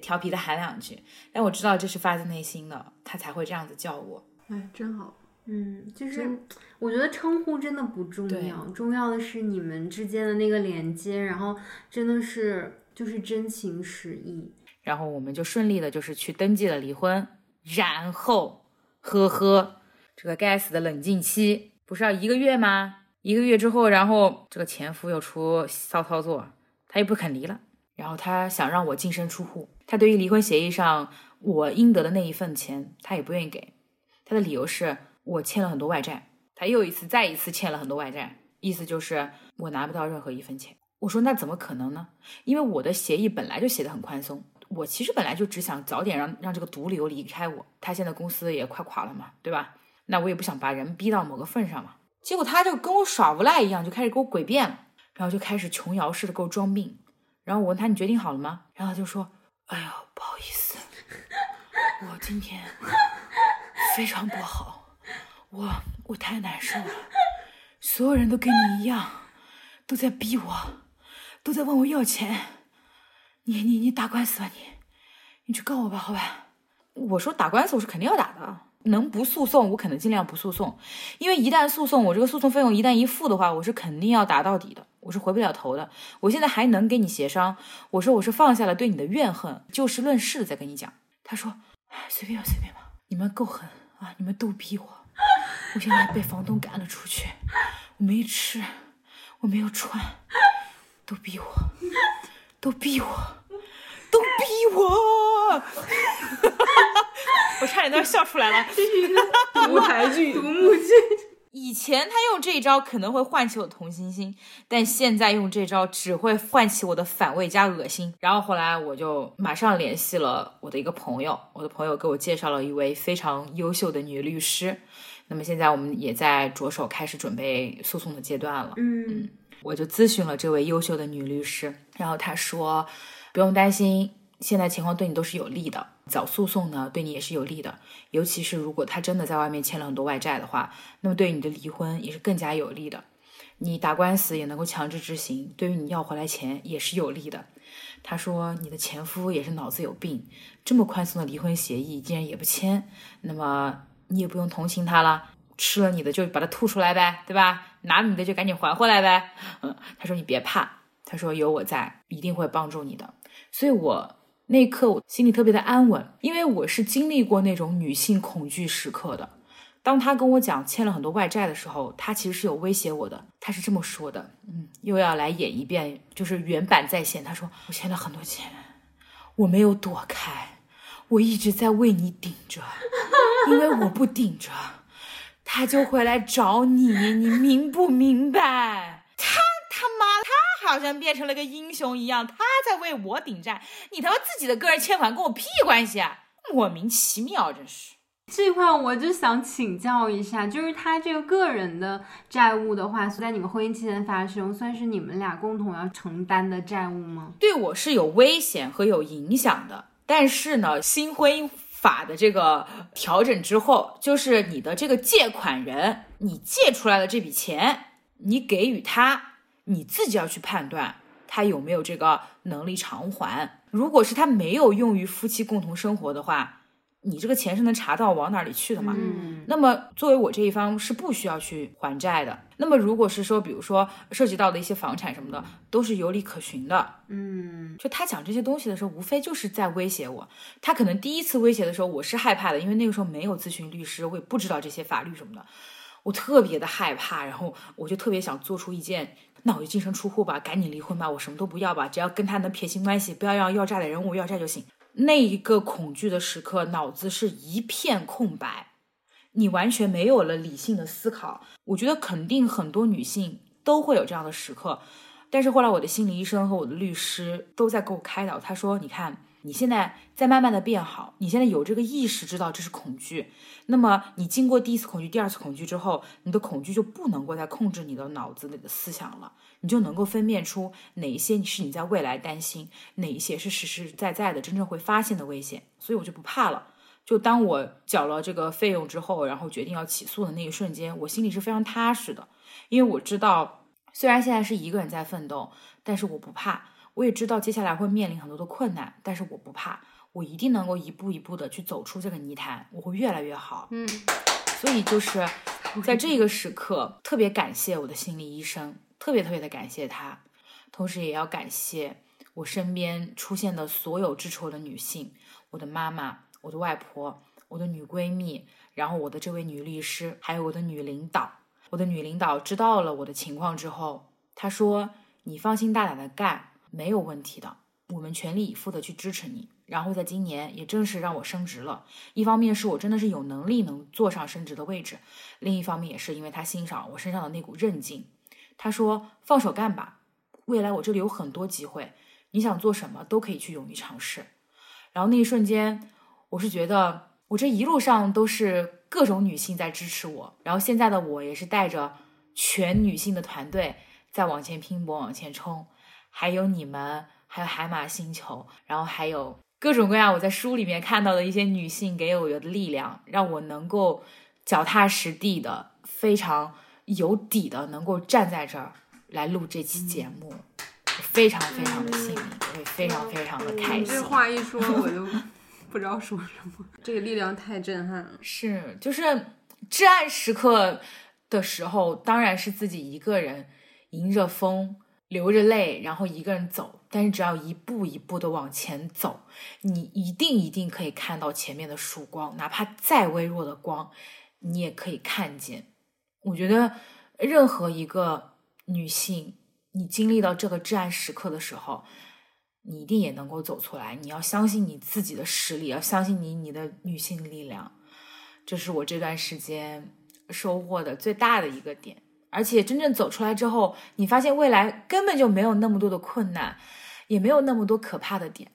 S3: 调皮的喊两句。但我知道这是发自内心的，他才会这样子叫我。
S2: 哎，真好。
S1: 嗯，就是我觉得称呼真的不重要，重要的是你们之间的那个连接，然后真的是就是真情实意。
S3: 然后我们就顺利的就是去登记了离婚。然后，呵呵，这个该死的冷静期不是要一个月吗？一个月之后，然后这个前夫又出骚操作，他又不肯离了。然后他想让我净身出户，他对于离婚协议上我应得的那一份钱，他也不愿意给。他的理由是我欠了很多外债，他又一次再一次欠了很多外债，意思就是我拿不到任何一分钱。我说那怎么可能呢？因为我的协议本来就写的很宽松。我其实本来就只想早点让让这个毒瘤离开我，他现在公司也快垮了嘛，对吧？那我也不想把人逼到某个份上嘛。结果他就跟我耍无赖一样，就开始给我诡辩了，然后就开始琼瑶式的给我装病。然后我问他你决定好了吗？然后他就说：“哎呦，不好意思，我今天 非常不好，我我太难受了，所有人都跟你一样，都在逼我，都在问我要钱。”你你你打官司吧你，你去告我吧，好吧？我说打官司我是肯定要打的，能不诉讼我可能尽量不诉讼，因为一旦诉讼，我这个诉讼费用一旦一付的话，我是肯定要打到底的，我是回不了头的。我现在还能跟你协商，我说我是放下了对你的怨恨，就事论事的在跟你讲。他说，随便吧随便吧，你们够狠啊，你们都逼我，我现在被房东赶了出去，我没吃，我没有穿，都逼我。都逼我，都逼我！我差点都要笑出来了。
S1: 这是一个舞台剧、独幕剧。
S3: 以前他用这一招可能会唤起我同情心，但现在用这招只会唤起我的反胃加恶心。然后后来我就马上联系了我的一个朋友，我的朋友给我介绍了一位非常优秀的女律师。那么现在我们也在着手开始准备诉讼的阶段了。嗯。我就咨询了这位优秀的女律师，然后他说，不用担心，现在情况对你都是有利的，早诉讼呢对你也是有利的，尤其是如果他真的在外面欠了很多外债的话，那么对你的离婚也是更加有利的，你打官司也能够强制执行，对于你要回来钱也是有利的。他说你的前夫也是脑子有病，这么宽松的离婚协议竟然也不签，那么你也不用同情他了。吃了你的就把它吐出来呗，对吧？拿你的就赶紧还回来呗。嗯，他说你别怕，他说有我在，一定会帮助你的。所以我那一刻我心里特别的安稳，因为我是经历过那种女性恐惧时刻的。当他跟我讲欠了很多外债的时候，他其实是有威胁我的。他是这么说的，嗯，又要来演一遍，就是原版再现。他说我欠了很多钱，我没有躲开，我一直在为你顶着，因为我不顶着。他就会来找你，你明不明白？好像变成了个英雄一样，他在为我顶债。你他妈自己的个人欠款跟我屁关系啊？莫名其妙，真是。
S1: 这块我就想请教一下，就是他这个个人的债务的话，在你们婚姻期间发生，算是你们俩共同要承担的债务吗？
S3: 对我是有危险和有影响的，但是呢，新婚姻。法的这个调整之后，就是你的这个借款人，你借出来的这笔钱，你给予他，你自己要去判断他有没有这个能力偿还。如果是他没有用于夫妻共同生活的话，你这个钱是能查到往哪里去的嘛。
S1: 嗯
S3: 那么作为我这一方是不需要去还债的。那么如果是说，比如说涉及到的一些房产什么的，都是有理可循的。
S1: 嗯
S3: 就他讲这些东西的时候，无非就是在威胁我。他可能第一次威胁的时候，我是害怕的，因为那个时候没有咨询律师，我也不知道这些法律什么的，我特别的害怕。然后我就特别想做出一件，那我就净身出户吧，赶紧离婚吧，我什么都不要吧，只要跟他能撇清关系，不要让要债的人问我要债就行。那一个恐惧的时刻，脑子是一片空白，你完全没有了理性的思考。我觉得肯定很多女性都会有这样的时刻，但是后来我的心理医生和我的律师都在给我开导，他说：“你看，你现在在慢慢的变好，你现在有这个意识，知道这是恐惧。那么你经过第一次恐惧、第二次恐惧之后，你的恐惧就不能够再控制你的脑子里的思想了，你就能够分辨出哪一些是你在未来担心，哪一些是实实在在的真正会发现的危险。所以我就不怕了。”就当我缴了这个费用之后，然后决定要起诉的那一瞬间，我心里是非常踏实的，因为我知道，虽然现在是一个人在奋斗，但是我不怕。我也知道接下来会面临很多的困难，但是我不怕，我一定能够一步一步的去走出这个泥潭，我会越来越好。
S2: 嗯，
S3: 所以就是在这个时刻，特别感谢我的心理医生，特别特别的感谢他，同时也要感谢我身边出现的所有支持我的女性，我的妈妈。我的外婆，我的女闺蜜，然后我的这位女律师，还有我的女领导。我的女领导知道了我的情况之后，她说：“你放心大胆的干，没有问题的，我们全力以赴的去支持你。”然后在今年也正式让我升职了。一方面是我真的是有能力能坐上升职的位置，另一方面也是因为他欣赏我身上的那股韧劲。他说：“放手干吧，未来我这里有很多机会，你想做什么都可以去勇于尝试。”然后那一瞬间。我是觉得，我这一路上都是各种女性在支持我，然后现在的我也是带着全女性的团队在往前拼搏、往前冲，还有你们，还有海马星球，然后还有各种各样我在书里面看到的一些女性给我的力量，让我能够脚踏实地的、非常有底的，能够站在这儿来录这期节目，我非常非常的幸运，我也非常非常的开心。
S2: 你这话一说，我就。不知道说什么，这个力量太震撼了。
S3: 是，就是至暗时刻的时候，当然是自己一个人迎着风，流着泪，然后一个人走。但是只要一步一步的往前走，你一定一定可以看到前面的曙光，哪怕再微弱的光，你也可以看见。我觉得任何一个女性，你经历到这个至暗时刻的时候。你一定也能够走出来。你要相信你自己的实力，要相信你你的女性力量。这是我这段时间收获的最大的一个点。而且真正走出来之后，你发现未来根本就没有那么多的困难，也没有那么多可怕的点。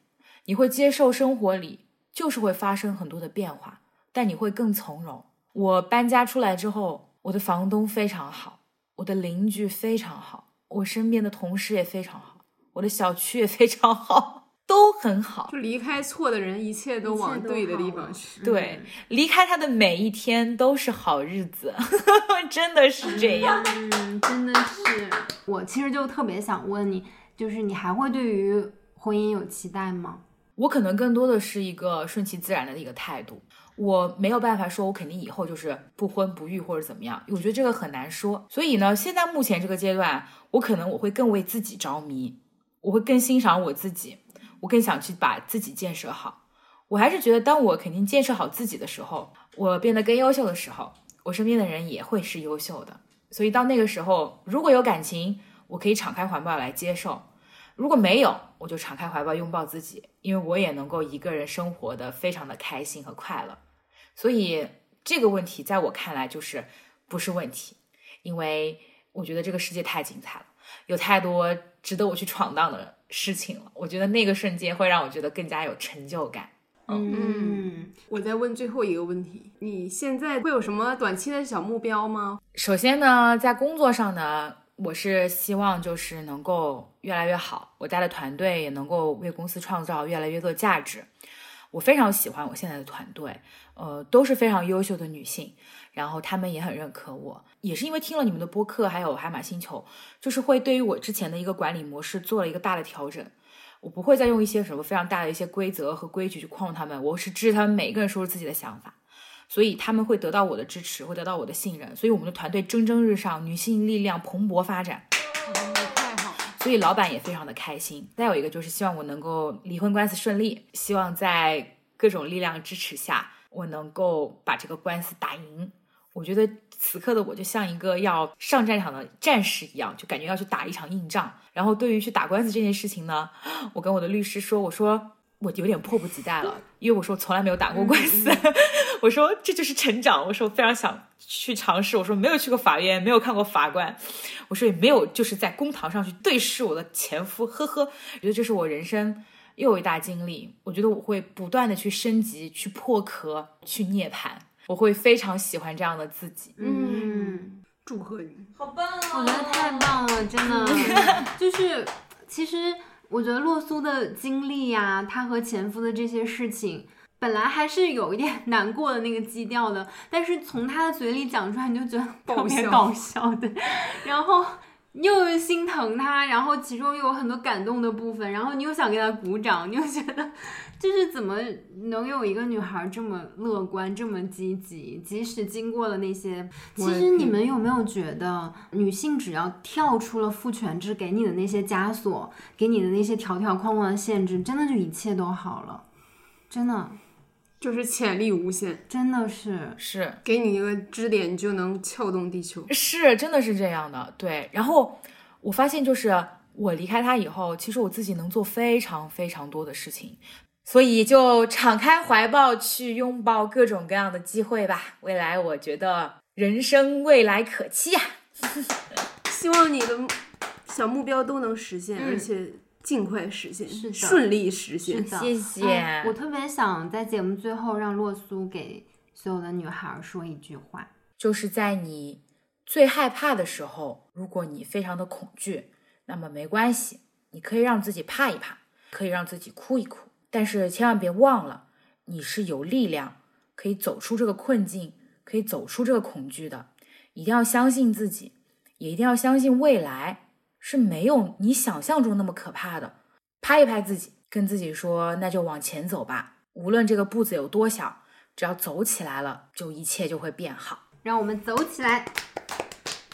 S3: 你会接受生活里就是会发生很多的变化，但你会更从容。我搬家出来之后，我的房东非常好，我的邻居非常好，我身边的同事也非常好。我的小区也非常好，都很好。
S2: 就离开错的人，一切都往对的地方去。
S3: 对，离开他的每一天都是好日子，真的是这样。
S1: 嗯，真的是。我其实就特别想问你，就是你还会对于婚姻有期待吗？
S3: 我可能更多的是一个顺其自然的一个态度，我没有办法说，我肯定以后就是不婚不育或者怎么样，我觉得这个很难说。所以呢，现在目前这个阶段，我可能我会更为自己着迷。我会更欣赏我自己，我更想去把自己建设好。我还是觉得，当我肯定建设好自己的时候，我变得更优秀的时候，我身边的人也会是优秀的。所以到那个时候，如果有感情，我可以敞开怀抱来接受；如果没有，我就敞开怀抱拥抱自己，因为我也能够一个人生活的非常的开心和快乐。所以这个问题在我看来就是不是问题，因为我觉得这个世界太精彩了。有太多值得我去闯荡的人事情了，我觉得那个瞬间会让我觉得更加有成就感。
S1: 嗯，
S2: 我再问最后一个问题，你现在会有什么短期的小目标吗？
S3: 首先呢，在工作上呢，我是希望就是能够越来越好，我带的团队也能够为公司创造越来越多价值。我非常喜欢我现在的团队，呃，都是非常优秀的女性，然后他们也很认可我，也是因为听了你们的播客，还有海马星球，就是会对于我之前的一个管理模式做了一个大的调整。我不会再用一些什么非常大的一些规则和规矩去框他们，我是支持他们每一个人说出自己的想法，所以他们会得到我的支持，会得到我的信任，所以我们的团队蒸蒸日上，女性力量蓬勃发展。所以老板也非常的开心。再有一个就是希望我能够离婚官司顺利，希望在各种力量支持下，我能够把这个官司打赢。我觉得此刻的我就像一个要上战场的战士一样，就感觉要去打一场硬仗。然后对于去打官司这件事情呢，我跟我的律师说，我说我有点迫不及待了，因为我说我从来没有打过官司，我说这就是成长，我说我非常想去尝试，我说没有去过法院，没有看过法官，我说也没有就是在公堂上去对视我的前夫，呵呵，我觉得这是我人生又一大经历，我觉得我会不断的去升级，去破壳，去涅槃，我会非常喜欢这样的自己。
S1: 嗯，
S2: 祝贺你！
S3: 好棒啊！
S1: 我觉得太棒了，真的，就是其实我觉得洛苏的经历呀、她和前夫的这些事情。本来还是有一点难过的那个基调的，但是从她的嘴里讲出来，你就觉得特别
S2: 笑
S1: 搞笑的，然后又心疼他，然后其中又有很多感动的部分，然后你又想给他鼓掌，你又觉得就是怎么能有一个女孩这么乐观、这么积极，即使经过了那些，其实你们有没有觉得，女性只要跳出了父权制给你的那些枷锁，给你的那些条条框框的限制，真的就一切都好了，真的，
S2: 就是潜力无限，
S1: 真的是。
S3: 是
S2: 给你一个支点，你就能撬动地球。
S3: 是，真的是这样的。对，然后我发现就是我离开他以后，其实我自己能做非常非常多的事情，所以就敞开怀抱去拥抱各种各样的机会吧。未来我觉得人生未来可期呀、
S2: 希望你的小目标都能实现，
S1: 嗯
S2: 而且尽快实现，
S1: 是
S2: 顺利实现。
S1: 是的
S3: 谢谢。
S1: 哎我特别想在节目最后让洛苏给所有的女孩说一句话。
S3: 就是在你最害怕的时候，如果你非常的恐惧，那么没关系，你可以让自己怕一怕，可以让自己哭一哭，但是千万别忘了，你是有力量可以走出这个困境，可以走出这个恐惧的。一定要相信自己，也一定要相信未来是没有你想象中那么可怕的。拍一拍自己，跟自己说，那就往前走吧。无论这个步子有多小，只要走起来了，就一切就会变好。
S1: 让我们走起来，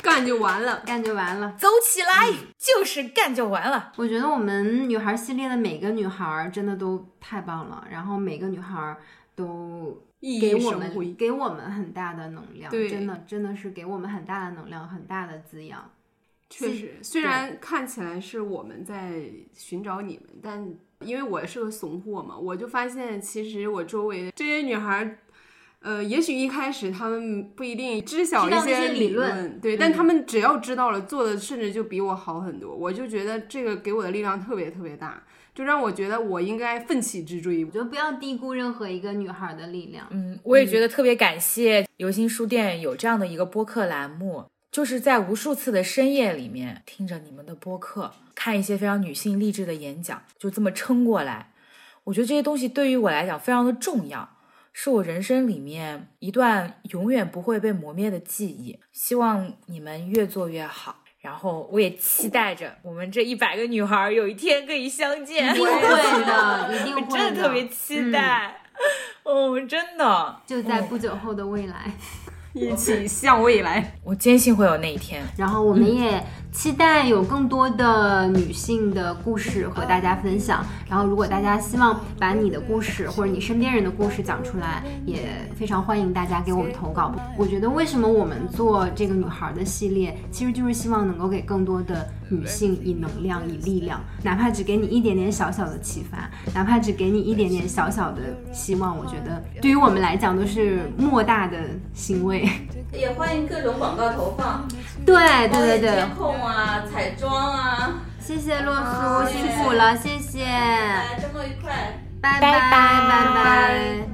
S2: 干就完了。
S1: 干就完了。
S3: 走起来，就是干就完了。
S1: 我觉得我们女孩系列的每个女孩真的都太棒了，然后每个女孩都给我们给我们很大的能量，真的真的是给我们很大的能量，很大的滋养。
S2: 确实，虽然看起来是我们在寻找你们，但因为我是个怂货嘛，我就发现其实我周围的这些女孩儿，呃，也许一开始她们不一定知晓
S1: 一些
S2: 些
S1: 理
S2: 论，
S1: 论
S2: 对，
S1: 嗯
S2: 但她们只要知道了，做的甚至就比我好很多。我就觉得这个给我的力量特别特别大，就让我觉得我应该奋起直追
S1: 我。觉得不要低估任何一个女孩的力量。
S3: 嗯，我也觉得特别感谢游心书店有这样的一个播客栏目，就是在无数次的深夜里面听着你们的播客，看一些非常女性励志的演讲，就这么撑过来。我觉得这些东西对于我来讲非常的重要，是我人生里面一段永远不会被磨灭的记忆。希望你们越做越好。然后我也期待着我们这一百个女孩儿有一天可以相见，
S1: 一定会的，一定会的
S3: 真的特别期待。哦，真的，
S1: 就在不久后的未来。
S2: 一起向未来。
S3: 我坚信会有那一天。
S1: 然后我们也期待有更多的女性的故事和大家分享。然后如果大家希望把你的故事或者你身边人的故事讲出来，也非常欢迎大家给我们投稿。我觉得为什么我们做这个女孩的系列，其实就是希望能够给更多的女性以能量、以力量，哪怕只给你一点点小小的启发，哪怕只给你一点点小小的希望，我觉得对于我们来讲都是莫大的欣慰。
S4: 也欢迎各种广告投放，
S1: 对对对对
S4: 啊、彩妆啊，
S1: 谢谢洛苏，辛苦了，谢谢，
S4: 哎，周末愉快。
S1: 拜
S3: 拜
S1: 拜拜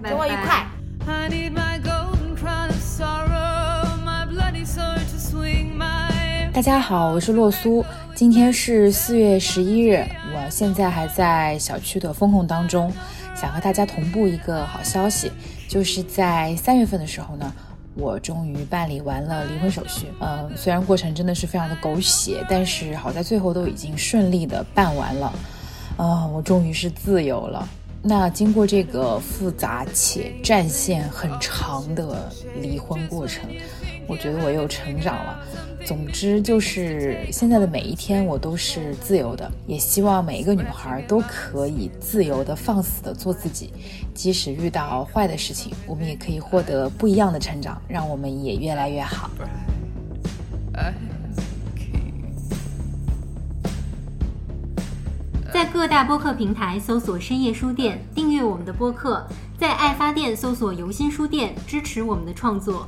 S1: 拜，
S3: 周末愉快。
S5: I need my golden crown of sorrow, my bloody sword to swing my
S3: 大家好，我是洛苏。今天是四月十一日，我现在还在小区的风控当中，想和大家同步一个好消息，就是在三月份的时候呢，我终于办理完了离婚手续。嗯，虽然过程真的是非常的狗血，但是好在最后都已经顺利的办完了。啊，我终于是自由了。那经过这个复杂且战线很长的离婚过程，我觉得我又成长了。总之就是现在的每一天我都是自由的，也希望每一个女孩都可以自由的、放肆的做自己。即使遇到坏的事情，我们也可以获得不一样的成长，让我们也越来越好。
S1: 在各大播客平台搜索“深夜书店”，订阅我们的播客；在爱发电搜索“游心书店”，支持我们的创作。